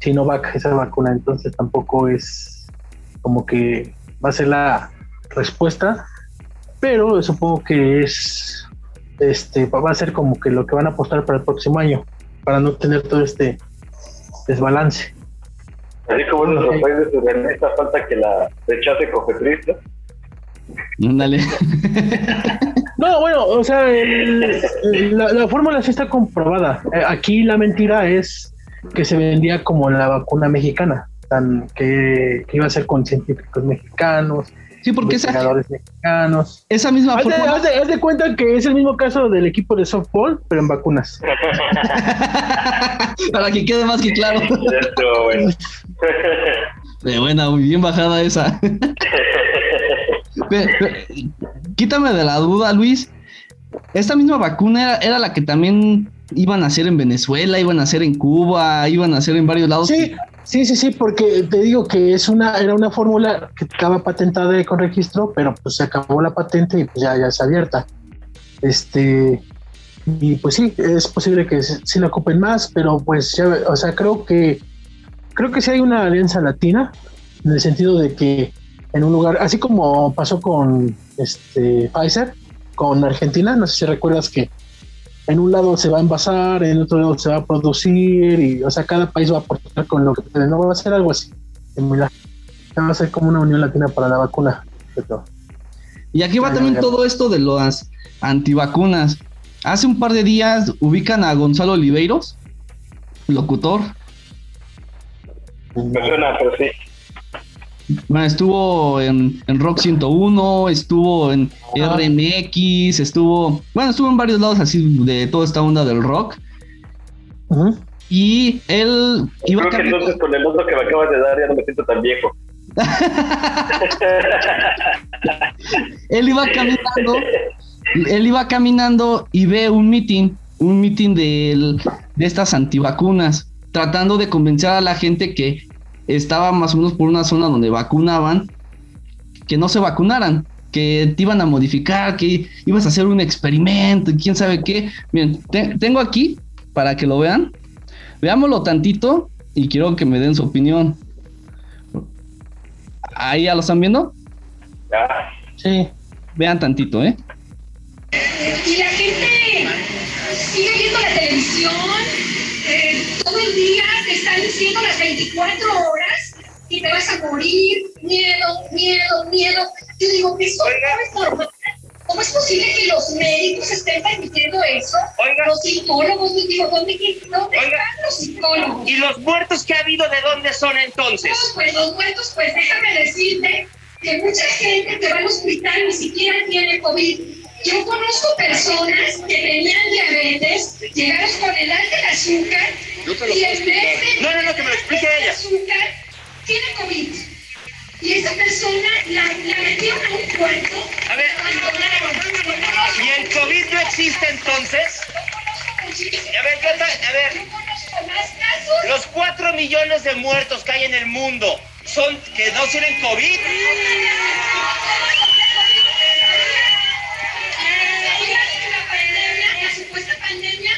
Sinovac, esa vacuna, entonces tampoco es como que va a ser la respuesta, pero supongo que es, este, va a ser como que lo que van a apostar para el próximo año, para no tener todo este desbalance. Así como en nuestros países surrealistas falta que la rechace Cofepris, Dale. No, bueno, o sea, la, la, fórmula sí está comprobada. Eh, aquí la mentira es que se vendía como la vacuna mexicana, tan, que, iba a ser con científicos mexicanos, Sí, porque esa, mexicanos. esa misma haz de, haz, de, cuenta que es el mismo caso del equipo de softball, pero en vacunas. Para que quede más que claro. De buena, muy bien bajada esa. quítame de la duda, Luis. Esta misma vacuna era, la que también iban a hacer en Venezuela, iban a hacer en Cuba, iban a hacer en varios lados. Sí, sí, sí, sí, porque te digo que es una, era una fórmula que estaba patentada con registro, pero pues se acabó la patente y pues ya, ya es abierta. Este, y pues sí, es posible que sí la ocupen más, pero pues ya, o sea, creo que creo que sí hay una alianza latina en el sentido de que en un lugar, así como pasó con este Pfizer, con Argentina, no sé si recuerdas que en un lado se va a envasar, en otro lado se va a producir, y o sea, cada país va a aportar con lo que no va a ser algo así. Va a ser como una unión latina para la vacuna. Y aquí va también todo esto de las antivacunas. Hace un par de días ubican a Gonzalo Oliveiros, locutor. Me suena, pero sí. Bueno, estuvo en, Rock 101, estuvo en RMX, estuvo, bueno, estuvo en varios lados así de toda esta onda del rock. Y él iba Creo que entonces con el otro que me acabas de dar ya no me siento tan viejo. él iba caminando, él iba caminando y ve un meeting, un meeting de, de estas antivacunas, tratando de convencer a la gente que estaba más o menos por una zona donde vacunaban, que no se vacunaran, que te iban a modificar, que ibas a hacer un experimento y quién sabe qué. Bien, tengo aquí para que lo vean. Veámoslo tantito y quiero que me den su opinión. ¿Ahí ya lo están viendo? Sí. Vean tantito, ¿eh? Y la gente sigue viendo la televisión 24 horas y te vas a morir, miedo, miedo, miedo. Yo digo, ¿eso es normal? ¿Cómo es posible que los médicos estén permitiendo eso? Oiga. Los psicólogos, digo, ¿dónde, dónde están los psicólogos? ¿Y los muertos que ha habido, de dónde son entonces? pues los muertos, pues déjame decirte que mucha gente que va al hospital ni siquiera tiene COVID. Yo conozco personas que tenían diabetes, llegaron con el alta azúcar y en vez No, no, no, que me lo tiene COVID. Y esa persona la, la metieron a un cuarto. A ver, ¿y el COVID no existe entonces? A ver, ¿qué A ver, los cuatro millones de muertos que hay en el mundo, ¿son que no tienen COVID? La supuesta pandemia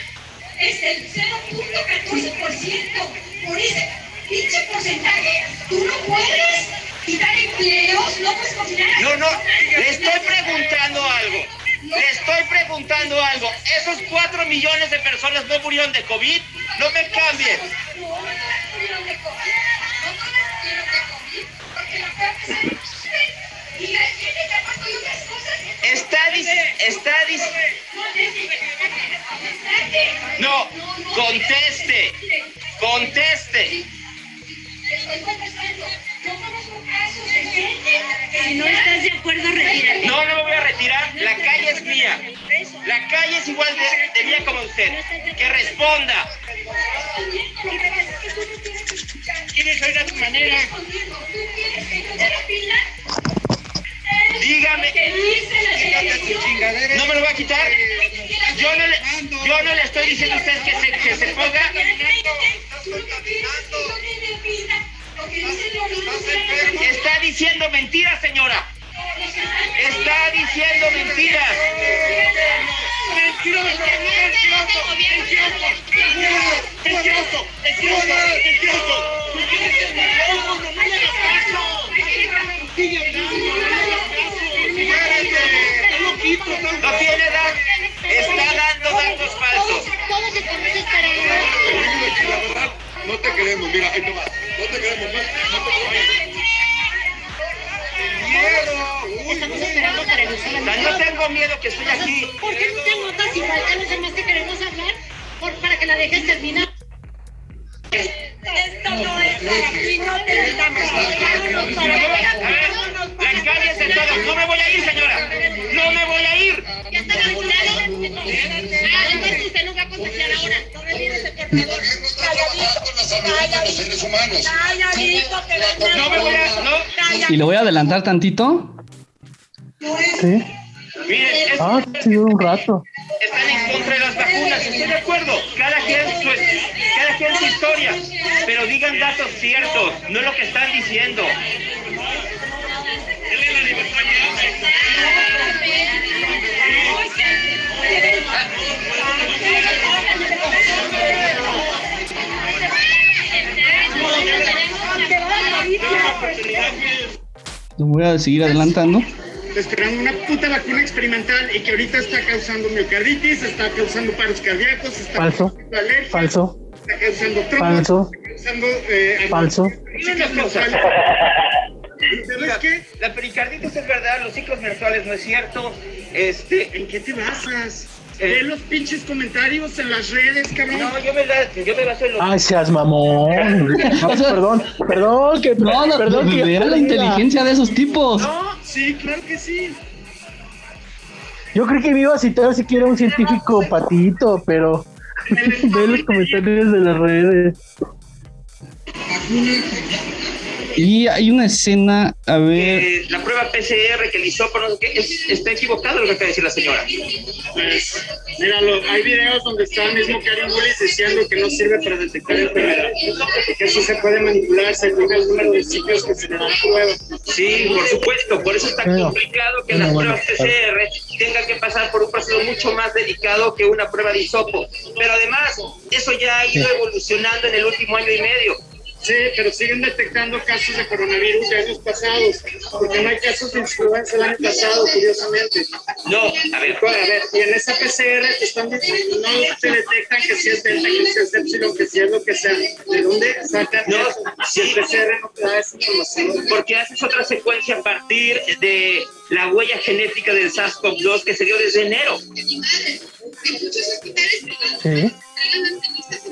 es el 0.14%. Por ese pinche porcentaje, tú no puedes quitar empleos, no puedes cocinar. No, no, le estoy preguntando algo. Le estoy preguntando algo. ¿Esos 4 millones de personas no murieron de COVID? No me cambien. No, no murieron de COVID. No murieron de COVID. Porque la gente y la gente que ha y otras cosas. Está diciendo. Está diciendo. No, conteste. Conteste. Si no estás de acuerdo, retírate. No, no me voy a retirar. La calle es mía. La calle es igual de, de mía como usted. Que responda. ¿Quieres oír a tu manera? Dígame. ¿No me lo va a quitar? Yo no le, yo no le estoy diciendo a usted que se, que se ponga. Está diciendo mentiras, señora. Está diciendo mentiras. Mentiroso, mentiroso, No tiene edad, está dando datos falsos. No te queremos, mira, ahí te. No te queremos, no, no te queremos. Estamos esperando para iniciar No tengo miedo que estoy aquí. ¿Por qué no te notas igual a los demás que queremos hablar? Por, para que la dejes terminar. Esto no es para aquí, no te estamos es de todos. No me voy a ir, señora. No me voy a ir. ¿Ya está vacunado? Ah, entonces usted nos va a contagiar ahora. No por favor. Calladito. No me. Y lo voy a adelantar tantito. Sí. Miren, Ah, un rato. están en contra de las vacunas, estoy de acuerdo. Cada quien, su, cada quien su historia, pero digan datos ciertos, no lo que están diciendo. Lo voy a seguir adelantando. esperando una puta vacuna experimental y que ahorita está causando miocarditis, está causando paros cardíacos, está Falso. causando alergias, Falso. está causando trombos, Falso. está causando eh, Falso. ¿Sabes qué? La pericarditis es verdad, los ciclos menstruales no es cierto. Este, ¿En qué te basas? Eh. Ve los pinches comentarios en las redes, cabrón. no, yo me, la, yo me baso en los Ay, seas mamón. Perdón, perdón, que No, no, perdón que la inteligencia de esos tipos. No, sí, claro que sí. Yo creí que me iba a citar siquiera un científico patito, pero ve los comentarios de las redes. Y hay una escena, a ver, eh, la prueba PCR que el hisopo, no sé qué, es- está equivocado lo que acaba de decir la señora. Pues, míralo, hay videos donde está el mismo Karim Mullis diciendo que no sirve para detectar enfermedad. Que eso se puede manipular según el número de sitios que se le dan prueba. Sí, por supuesto, por eso es tan Bueno, complicado que bueno, las bueno, pruebas PCR tengan que pasar por un proceso mucho más delicado que una prueba de hisopo. Pero además, eso ya ha ido evolucionando en el último año y medio. Sí, pero siguen detectando casos de coronavirus de años pasados, porque no hay casos de influenza el año pasado, curiosamente. No, a ver, Bueno, a ver, y en esa PCR te están diciendo, no te detectan que si es delta, que si es epsilon, que si es lo que sea. ¿De dónde sacan No, eso? Si el sí. PCR no te da esa información. porque haces otra secuencia a partir de la huella genética del SARS-CoV-2 que se dio desde enero. Sí.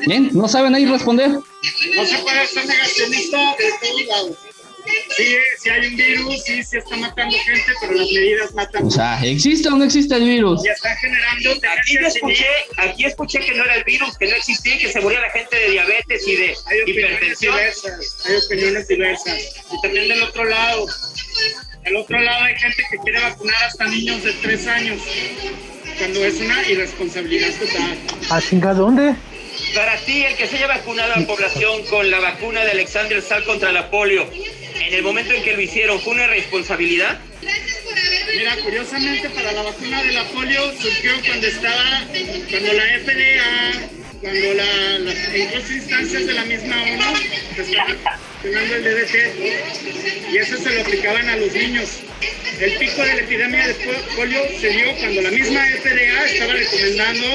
Bien, no saben ahí responder. No se puede ser negacionista de todos lados. Sí, sí hay un virus, sí, sí está matando gente, pero las medidas matan. O sea, ¿existe o no existe el virus? ya están generando Aquí yo escuché, aquí escuché que no era el virus, que no existía y que se moría la gente de diabetes y de Hay opiniones hipertensión. diversas, hay opiniones diversas. Y también del otro lado, del otro lado hay gente que quiere vacunar hasta niños de 3 años, cuando es una irresponsabilidad total. ¿A chinga dónde? Para ti, el que se haya vacunado a la población con la vacuna de Alexander Sal contra la polio, en el momento en que lo hicieron, ¿fue una responsabilidad? Mira, curiosamente para la vacuna de la polio surgió cuando estaba, cuando la FDA, cuando la, las incluso instancias de la misma ONU estaban funcionando el DDT y eso se lo aplicaban a los niños. El pico de la epidemia de po- polio se dio cuando la misma FDA estaba recomendando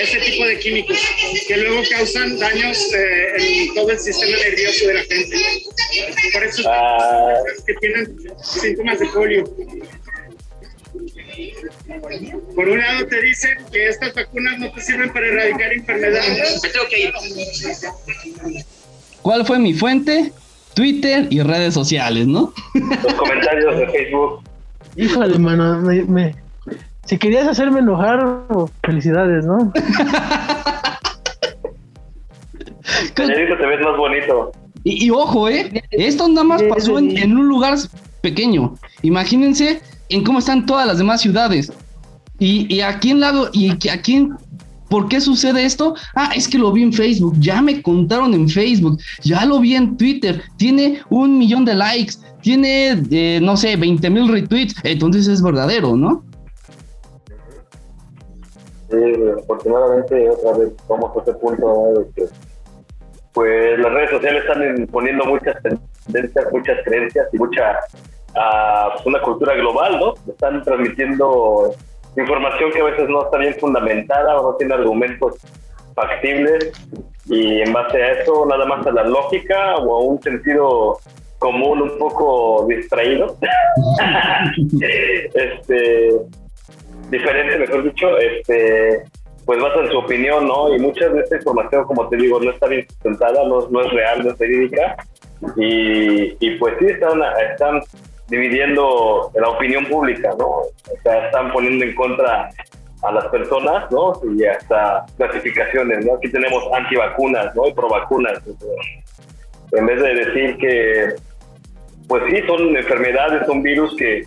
ese tipo de químicos que luego causan daños eh, en todo el sistema nervioso de la gente. Por eso Ah. que tienen síntomas de polio. Por un lado te dicen que estas vacunas no te sirven para erradicar enfermedades. Me tengo que ir. ¿Cuál fue mi fuente? Twitter y redes sociales, ¿no? Los comentarios de Facebook. Híjole, mano, me, me- si querías hacerme enojar, felicidades, ¿no? Calladito te ves más bonito. Y, y ojo, ¿eh? Esto nada más pasó en un lugar pequeño. Imagínense en cómo están todas las demás ciudades. Y, y aquí en lado, y aquí en- ¿Por qué sucede esto? Ah, es que lo vi en Facebook, ya me contaron en Facebook, ya lo vi en Twitter, tiene un millón de likes, tiene, eh, no sé, 20 mil retweets, entonces es verdadero, ¿no? Sí, afortunadamente otra vez vamos a ese punto de que pues las redes sociales están poniendo muchas tendencias, muchas creencias y mucha pues, una cultura global, ¿no? Están transmitiendo información que a veces no está bien fundamentada o no tiene argumentos factibles y en base a eso nada más a la lógica o a un sentido común un poco distraído este diferente, mejor dicho, este, pues basan su opinión, ¿no? Y mucha de esta información, como te digo, no está bien sustentada, no, no es real, no es verídica. Y, y pues sí, están, están dividiendo la opinión pública, ¿no? O sea, están poniendo en contra a las personas, ¿no? Y hasta clasificaciones, ¿no? Aquí tenemos antivacunas, ¿no? Y provacunas. En vez de decir que, pues sí, son enfermedades, son virus que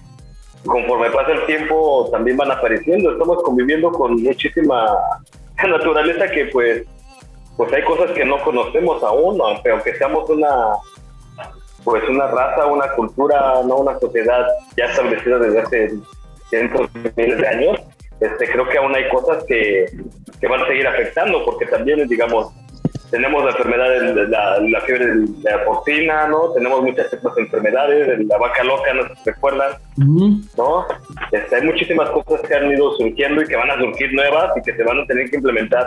conforme pasa el tiempo también van apareciendo. Estamos conviviendo con muchísima naturaleza que pues pues hay cosas que no conocemos aún, aunque, aunque seamos una pues una raza, una cultura, no una sociedad ya establecida desde hace cientos de miles de años, este, creo que aún hay cosas que, que van a seguir afectando, porque también, digamos, tenemos la enfermedad de la, la fiebre de la porcina, ¿no? Tenemos muchas otras enfermedades, la vaca loca, ¿no se recuerdan? ¿No? Este, hay muchísimas cosas que han ido surgiendo y que van a surgir nuevas y que se van a tener que implementar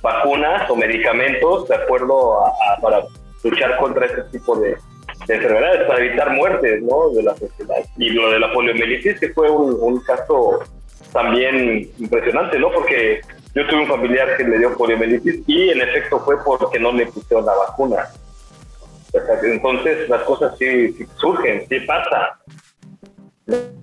vacunas o medicamentos de acuerdo a, para luchar contra este tipo de, enfermedades, para evitar muertes, ¿no? De la sociedad. Y lo de la poliomielitis, que fue un, caso también impresionante, ¿no? Porque yo tuve un familiar que le dio poliomielitis y en efecto fue porque no le pusieron la vacuna. Entonces las cosas sí, surgen, sí pasa.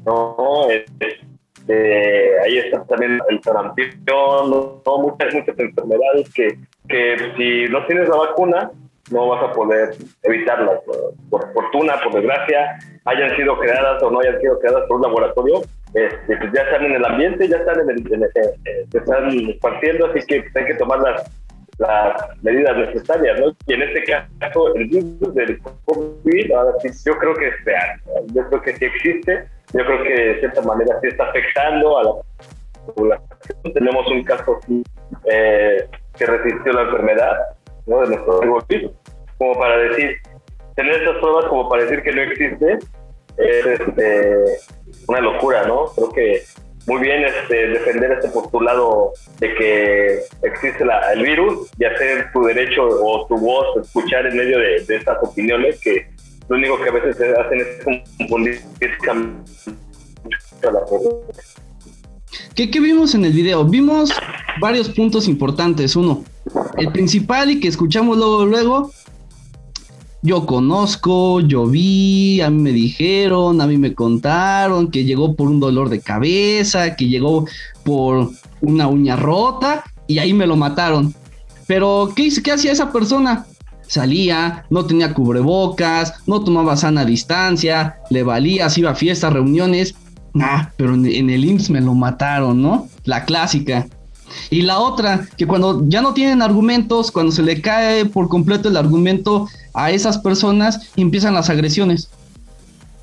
No, este, ahí está también el sarampión, ¿no? muchas, muchas enfermedades que, que si no tienes la vacuna no vas a poder evitarlas. Por fortuna, por desgracia, hayan sido creadas o no hayan sido creadas por un laboratorio, este, pues ya están en el ambiente, ya están en el, eh, eh, están partiendo, así que hay que tomar las, las medidas necesarias, ¿no? Y en este caso, el virus del COVID, ahora sí, yo creo que es real, yo creo que sí existe, yo creo que de cierta manera sí está afectando a la población. Tenemos un caso eh, que resistió la enfermedad, De nuestro virus, como para decir, tener esas pruebas como para decir que no existe, es este, una locura, ¿no? Creo que muy bien este, defender este postulado de que existe el virus y hacer tu derecho o tu voz escuchar en medio de, de estas opiniones que lo único que a veces hacen es confundir a la ¿Qué, ¿Qué vimos en el video? Vimos varios puntos importantes. Uno, el principal y que escuchamos luego, luego yo conozco, yo vi, a mí me dijeron, a mí me contaron que llegó por un dolor de cabeza, que llegó por una uña rota y ahí me lo mataron. Pero, ¿qué, qué hacía esa persona? Salía, no tenía cubrebocas, no tomaba sana distancia, le valía, se iba a fiestas, reuniones. Ah, pero en, en el IMSS me lo mataron, ¿no? La clásica. Y la otra, que cuando ya no tienen argumentos, cuando se le cae por completo el argumento a esas personas, empiezan las agresiones.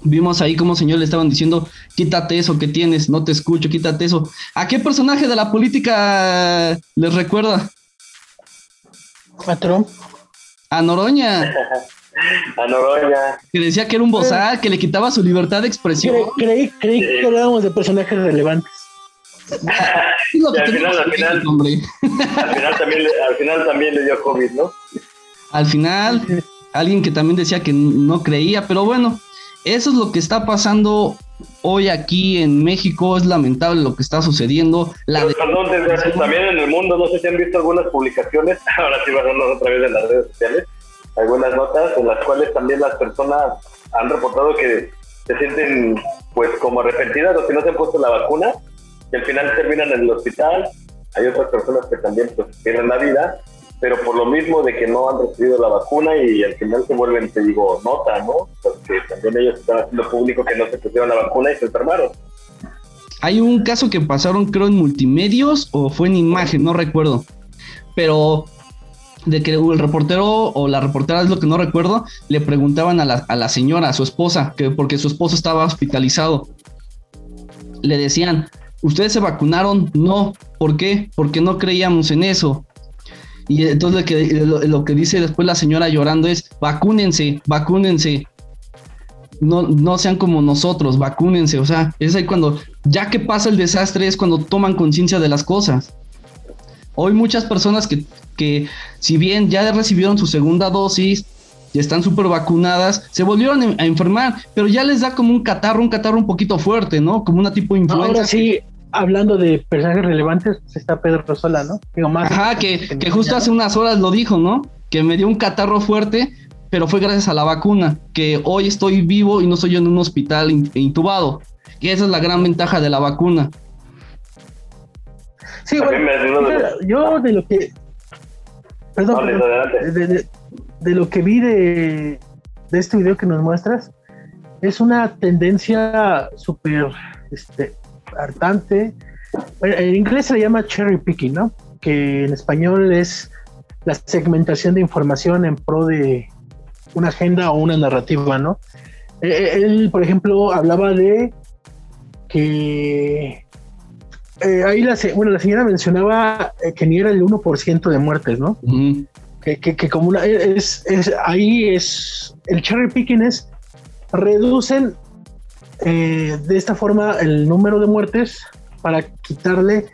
Vimos ahí como señor le estaban diciendo, quítate eso que tienes, no te escucho, quítate eso. ¿A qué personaje de la política les recuerda? A Trump. A Noroña. a Noroña. Que decía que era un bozal, que le quitaba su libertad de expresión. Creí, creí, que hablábamos de personajes relevantes. Al final, al final, al final, también, al final también le dio COVID, ¿no? Al final, alguien que también decía que no creía, pero bueno, eso es lo que está pasando hoy aquí en México, es lamentable lo que está sucediendo. La perdón, también en el mundo, no sé si han visto algunas publicaciones, ahora sí a otra vez en las redes sociales, algunas notas en las cuales también las personas han reportado que se sienten pues como arrepentidas o que no se han puesto la vacuna y al final terminan en el hospital. Hay otras personas que también pues, la vida, pero por lo mismo de que no han recibido la vacuna y al final se vuelven, te digo, nota, ¿no? Porque también ellos están haciendo público que no se pusieron la vacuna y se enfermaron. Hay un caso que pasaron, creo, en multimedios o fue en imagen, no recuerdo. Pero de que el reportero o la reportera, es lo que no recuerdo, le preguntaban a la, a la señora, a su esposa, que porque su esposo estaba hospitalizado. Le decían, ¿Ustedes se vacunaron? No. ¿Por qué? Porque no creíamos en eso. Y entonces lo que, lo, que dice después la señora llorando es, vacúnense, vacúnense. No, no sean como nosotros, vacúnense. O sea, es ahí cuando, ya que pasa el desastre, es cuando toman conciencia de las cosas. Hoy muchas personas que, que, si bien ya recibieron su segunda dosis, y están súper vacunadas, se volvieron a enfermar, pero ya les da como un catarro, un catarro un poquito fuerte, ¿no? Como una tipo de influenza. Ahora sí, hablando de personajes relevantes, pues está Pedro Sola, ¿no? Digo, más Ajá, que, que justo hace unas horas lo dijo, ¿no? Que me dio un catarro fuerte, pero fue gracias a la vacuna, que hoy estoy vivo y no estoy en un hospital intubado. Y esa es la gran ventaja de la vacuna. Sí, bueno, yo de lo que... Perdón, de, de, lo que vi de, de este video que nos muestras, es una tendencia súper este, hartante. En inglés se le llama cherry picking, ¿no? Que en español es la segmentación de información en pro de una agenda o una narrativa, ¿no? Eh, eh, él, por ejemplo, hablaba de que eh, ahí la, bueno, la señora mencionaba que ni era el 1% de muertes, ¿no? que, que, como una, es, es, ahí es, el cherry picking es, reducen de esta forma el número de muertes para quitarle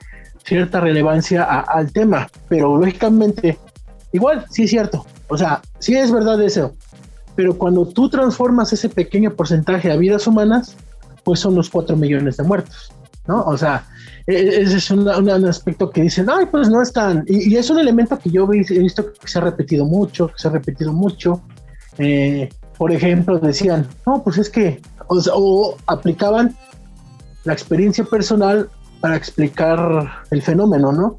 cierta relevancia al tema, pero lógicamente, igual, sí es cierto, o sea, sí es verdad eso, pero cuando tú transformas ese pequeño porcentaje a vidas humanas, pues son los 4 millones de muertos, ¿no? O sea, e, e, ese es un, aspecto que dicen, ay, pues no es tan... Y, es un elemento que yo he visto que se ha repetido mucho, que se ha repetido mucho. Eh, por ejemplo, decían, no, pues es que, o, aplicaban la experiencia personal para explicar el fenómeno, ¿no?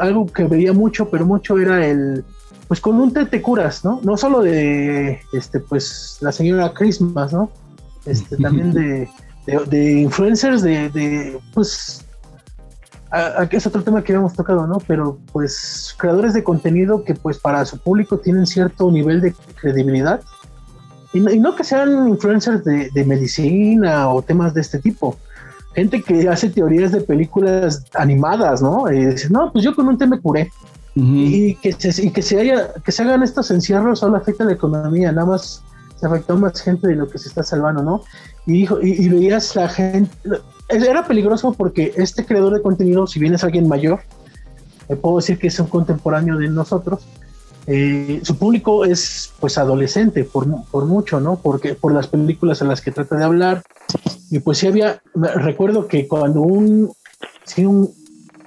Algo que veía mucho, pero mucho era el, pues con un té te curas, ¿no? No solo de, este, pues, la señora Christmas, ¿no? Este, también de, de, influencers, de, de pues, aquí es otro tema que habíamos tocado, ¿no? Pero, pues, creadores de contenido que, pues, para su público tienen cierto nivel de credibilidad. Y no, y no que sean influencers de, de medicina o temas de este tipo, gente que hace teorías de películas animadas, ¿no? Y dice, no, pues yo con un té me curé y, que se, y que se haya, que se hagan estos encierros solo afecta a la economía, nada más se afectó más gente de lo que se está salvando, ¿no? Y, y, y veías la gente, era peligroso porque este creador de contenido, si bien es alguien mayor, puedo decir que es un contemporáneo de nosotros, eh, su público es pues adolescente por, por, mucho, ¿no? Porque por las películas en las que trata de hablar. Y pues sí había, recuerdo que cuando un, si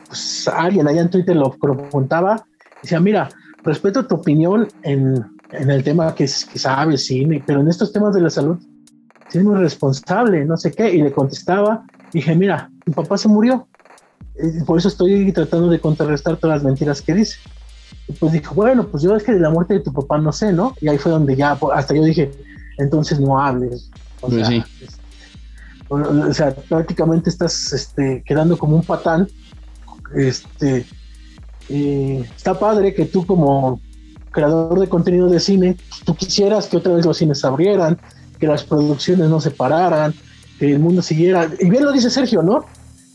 pues, alguien allá en Twitter lo preguntaba, decía, mira, respeto tu opinión en, en el tema que, que sabes, cine, pero en estos temas de la salud, es muy responsable, no sé qué, y le contestaba, dije, mira, mi papá se murió, por eso estoy tratando de contrarrestar todas las mentiras que dice. Y pues dijo, bueno, pues yo es que de la muerte de tu papá no sé, ¿no? Y ahí fue donde ya, hasta yo dije, entonces no hables. O, pues sea, o, sea, prácticamente estás este, quedando como un patán este, está padre que tú como creador de contenido de cine, tú quisieras que otra vez los cines abrieran, que las producciones no se pararan, que el mundo siguiera. Y bien lo dice Sergio, ¿no?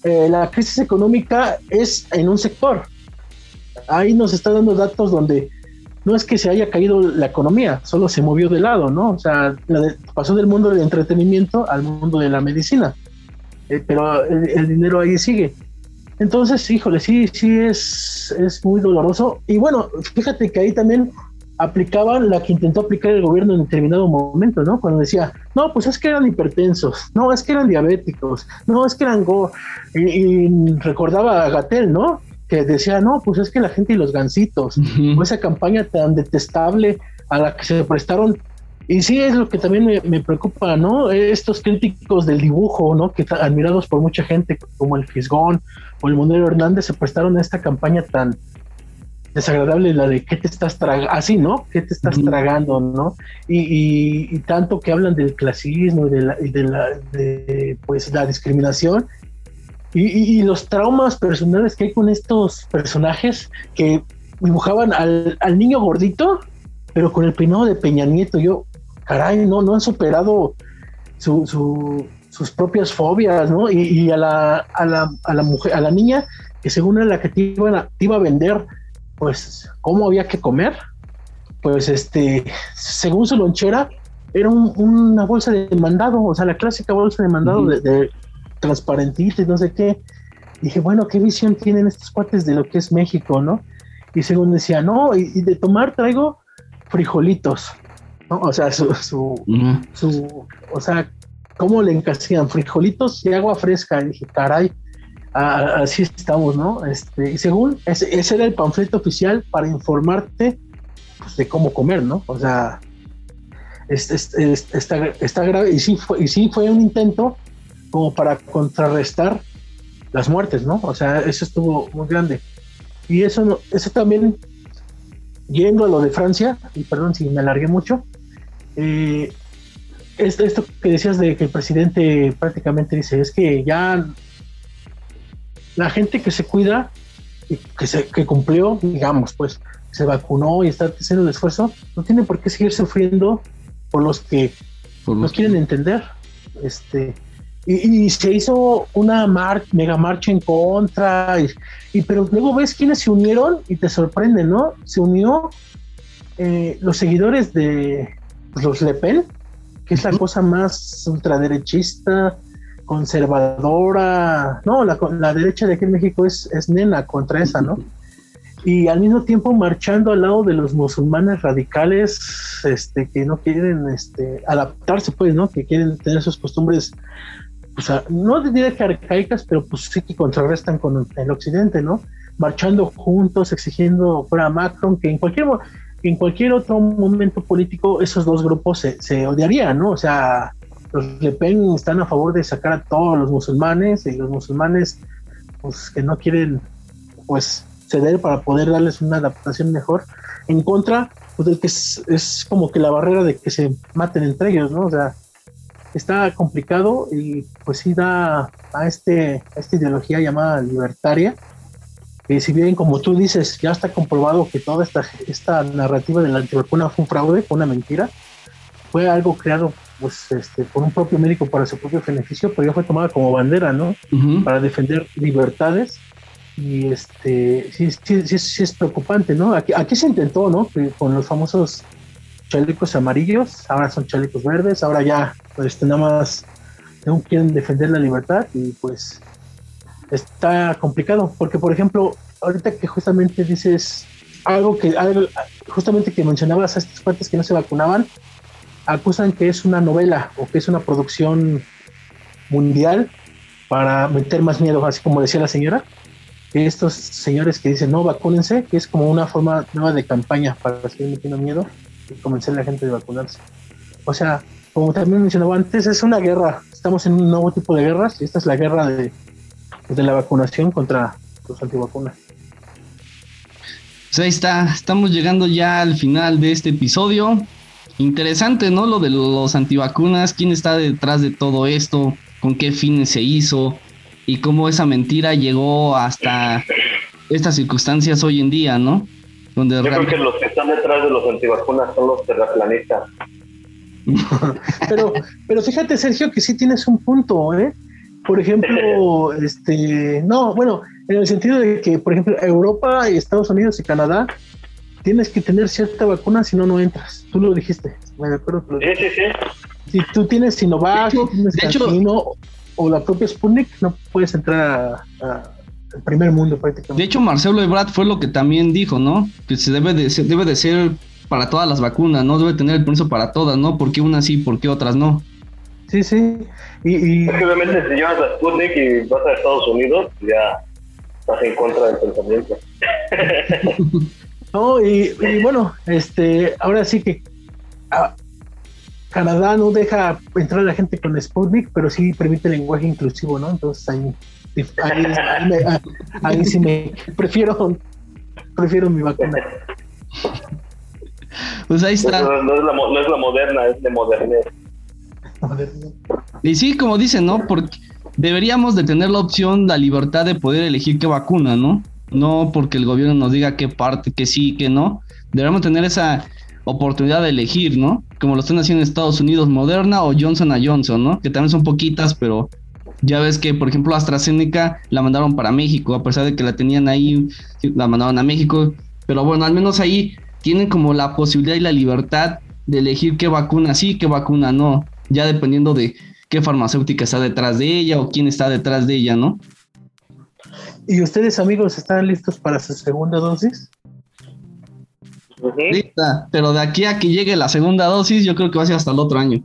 Eh, la crisis económica es en un sector. Ahí nos está dando datos donde no es que se haya caído la economía, solo se movió de lado, ¿no? O sea, pasó del mundo del entretenimiento al mundo de la medicina. Eh, pero el, dinero ahí sigue. Entonces, híjole, sí, sí es, es muy doloroso. Y bueno, fíjate que ahí también aplicaban la que intentó aplicar el gobierno en determinado momento, ¿no? Cuando decía, no, pues es que eran hipertensos, no, es que eran diabéticos, no, es que eran go. Y, recordaba a Gatel, ¿no? Que decía, no, pues es que la gente y los gansitos, o esa campaña tan detestable a la que se prestaron y sí es lo que también me, preocupa, ¿no? Estos críticos del dibujo, ¿no? Que están admirados por mucha gente, como el Fisgón o el Monero Hernández, se prestaron a esta campaña tan desagradable, la de qué te estás tragando, así, ¿no? ¿Qué te estás tragando, ¿no? Y, tanto que hablan del clasismo y de la, de la de, pues, la discriminación y, los traumas personales que hay con estos personajes que dibujaban al, al niño gordito pero con el peinado de Peña Nieto, yo, caray, no, no han superado sus propias fobias, ¿no? Y, a, la, a, la, a, la, mujer, a la niña, que según era la que te iba, a vender, pues, cómo había que comer, pues, este, según su lonchera, era una bolsa de mandado, o sea, la clásica bolsa de mandado de, transparentita y no sé qué. Dije, bueno, ¿qué visión tienen estos cuates de lo que es México, no? Y según decía, no, y de tomar traigo frijolitos, ¿no? O sea, su, su, o sea, ¿cómo le encasían? Frijolitos y agua fresca. Y dije, caray, así estamos, ¿no? Este, y según, ese, ese, era el panfleto oficial para informarte pues, de cómo comer, ¿no? O sea, está, está grave, y sí, fue, y sí fue un intento como para contrarrestar las muertes, ¿no? O sea, eso estuvo muy grande. Y eso, eso también yendo a lo de Francia, y perdón si me alargué mucho, eh, esto, esto que decías de que el presidente prácticamente dice, es que ya la gente que se cuida, y que, se, que cumplió, digamos, pues se vacunó y está haciendo el esfuerzo, no tiene por qué seguir sufriendo por los que Por no quieren entender. Este, y, y se hizo una mar- mega marcha en contra, y, y- pero luego ves quiénes se unieron y te sorprende, ¿no? Se unió eh, los seguidores de pues, los Le Pen, que es la cosa más ultraderechista, conservadora. No, la, la derecha de aquí en México es, es nena contra esa, ¿no? y al mismo tiempo marchando al lado de los musulmanes radicales este que no quieren este adaptarse pues no que quieren tener sus costumbres pues a- no diría que arcaicas pero pues sí que contrarrestan con el occidente no marchando juntos exigiendo fuera Macron que en cualquier en cualquier otro momento político esos dos grupos se, se odiarían no o sea los Le Pen están a favor de sacar a todos los musulmanes y los musulmanes pues que no quieren pues ceder para poder darles una adaptación mejor en contra pues del que es, es como que la barrera de que se maten entre ellos no o sea está complicado y pues sí da a este a esta ideología llamada libertaria que si bien como tú dices ya está comprobado que toda esta esta narrativa de la antivacuna fue un fraude fue una mentira fue algo creado pues este por un propio médico para su propio beneficio pero ya fue tomada como bandera no Ujú. para defender libertades y este sí, sí, sí, sí es preocupante, ¿no? Aquí, aquí se intentó, ¿no? Que con los famosos chalecos amarillos, ahora son chalecos verdes, ahora ya este, nada más no quieren defender la libertad y pues está complicado, porque por ejemplo, ahorita que justamente dices algo que justamente que mencionabas a estas partes que no se vacunaban, acusan que es una novela o que es una producción mundial para meter más miedo, así como decía la señora, que estos señores que dicen no vacúnense, que es como una forma nueva de campaña para seguir metiendo miedo y convencer a la gente de vacunarse. O sea, como también mencionaba antes, es una guerra, estamos en un nuevo tipo de guerras y esta es la guerra de, de la vacunación contra los antivacunas. Pues ahí está, estamos llegando ya al final de este episodio. Interesante, ¿no? Lo de los antivacunas, quién está detrás de todo esto, con qué fines se hizo y cómo esa mentira llegó hasta estas circunstancias hoy en día, ¿no? Donde Yo creo realmente- que los que están detrás de los antivacunas son los terraplanistas. Pero, pero fíjate, Sergio, que sí tienes un punto, ¿eh? Por ejemplo, este, no, bueno, en el sentido de que, por ejemplo, Europa y Estados Unidos y Canadá tienes que tener cierta vacuna, si no, no entras. Tú lo dijiste, me acuerdo. que lo Sí, sí, sí. Si tú tienes Sinovac, De hecho- si tienes de hecho- Cancino o la propia Sputnik, no puedes entrar a- a- al primer mundo prácticamente. De hecho, Marcelo Ebrard fue lo que también dijo, ¿no? Que se debe de ser, debe de ser para todas las vacunas, ¿no? Debe tener el permiso para todas, ¿no? ¿Por qué unas sí, por qué otras no? Sí, sí. Y, y- Es que obviamente si llevas a Sputnik y vas a Estados Unidos, pues ya estás en contra del pensamiento. No, y, y bueno, este, ahora sí que Canadá no deja entrar a la gente con Sputnik, pero sí permite el lenguaje inclusivo, ¿no? Entonces ahí, ahí, ahí me- ah, ahí sí me prefiero, prefiero mi vacuna. Pues ahí está. No, no es la, no es la moderna, es de modernez. Y sí, como dicen, ¿no? Porque deberíamos de tener la opción, la libertad de poder elegir qué vacuna, ¿no? No porque el gobierno nos diga qué parte, que sí, que no. Deberíamos tener esa oportunidad de elegir, ¿no? Como lo están haciendo en Estados Unidos, Moderna o Johnson a Johnson, ¿no? Que también son poquitas, pero ya ves que, por ejemplo, AstraZeneca la mandaron para México, a pesar de que la tenían ahí, la mandaron a México. Pero bueno, al menos ahí tienen como la posibilidad y la libertad de elegir qué vacuna sí, qué vacuna no, ya dependiendo de qué farmacéutica está detrás de ella o quién está detrás de ella, ¿no? ¿Y ustedes, amigos, están listos para su segunda dosis? Ujú. Lista, pero de aquí a que llegue la segunda dosis, yo creo que va a ser hasta el otro año.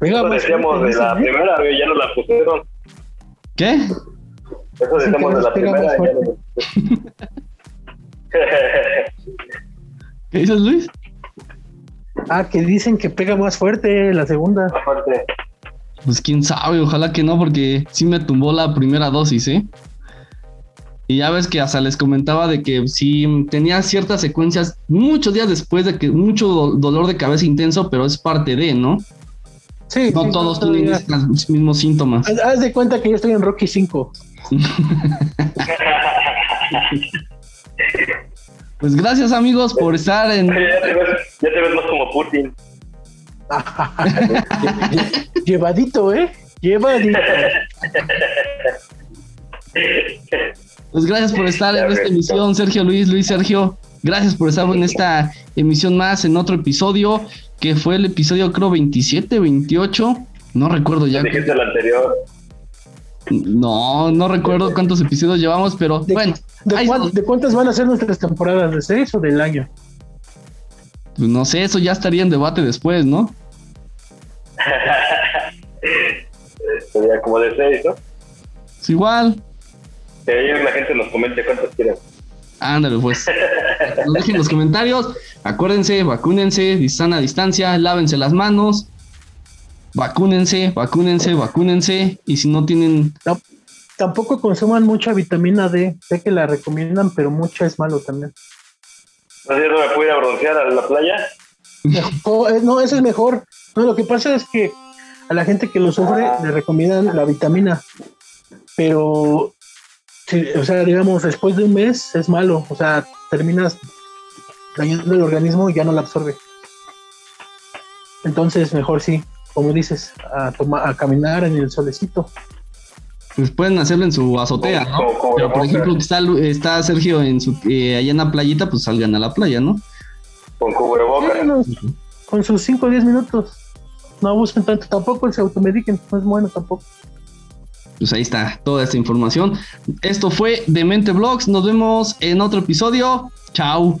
Venga, Eso más decíamos fuerte, de la ¿eh? primera, ya no la pusieron. ¿Qué? Eso decíamos de la nos primera. más ya no fuerte. ¿Qué dices, Luis? Ah, que dicen que pega más fuerte la segunda. Aparte, Pues quién sabe, ojalá que no, porque sí me tumbó la primera dosis, ¿eh? Y ya ves que hasta les comentaba de que si tenía ciertas secuencias muchos días después de que mucho dolor de cabeza intenso, pero es parte de, ¿no? Sí. No todos tienen los mismos síntomas. Haz, de cuenta que yo estoy en Rocky 5. pues gracias amigos por estar en... Ya te ves, ya te ves más como Putin. Llevadito, ¿eh? Llevadito. Pues gracias por estar en esta emisión, Sergio Luis, Luis Sergio. Gracias por estar en esta emisión más, en otro episodio, que fue el episodio creo 27, 28. No recuerdo ya. Dijiste el anterior. No, no recuerdo cuántos episodios llevamos, pero bueno. ¿de, cuántas van a ser nuestras temporadas? ¿De seis o del año? Pues no sé, eso ya estaría en debate después, ¿no? Sería como de seis, ¿no? Es igual. Que ahí la gente nos comente cuántos quieren. Ándale, pues. Nos dejen los comentarios. Acuérdense, vacúnense, sana distancia, lávense las manos. Vacúnense, vacúnense, vacúnense. Y si no tienen. tampoco consuman mucha vitamina D. Sé que la recomiendan, pero mucha es malo también. ¿No es me puedo ir a broncear a la playa? Eh, no, eso es mejor. No, lo que pasa es que a la gente que lo sufre le recomiendan la vitamina. Pero o sea, digamos, después de un mes es malo, o sea, terminas dañando el organismo y ya no la absorbe. Entonces, mejor sí, como dices, a, tomar, a caminar en el solecito. Pues pueden hacerlo en su azotea, ¿no? Pero por ejemplo, está, está Sergio en su, eh, allá en la playita, pues salgan a la playa, ¿no? Con cubrebocas. con sus 5 o 10 minutos. No abusen tanto, tampoco se automediquen, no es bueno tampoco pues ahí está toda esta información. Esto fue Demente Vlogs. Nos vemos en otro episodio. Chao.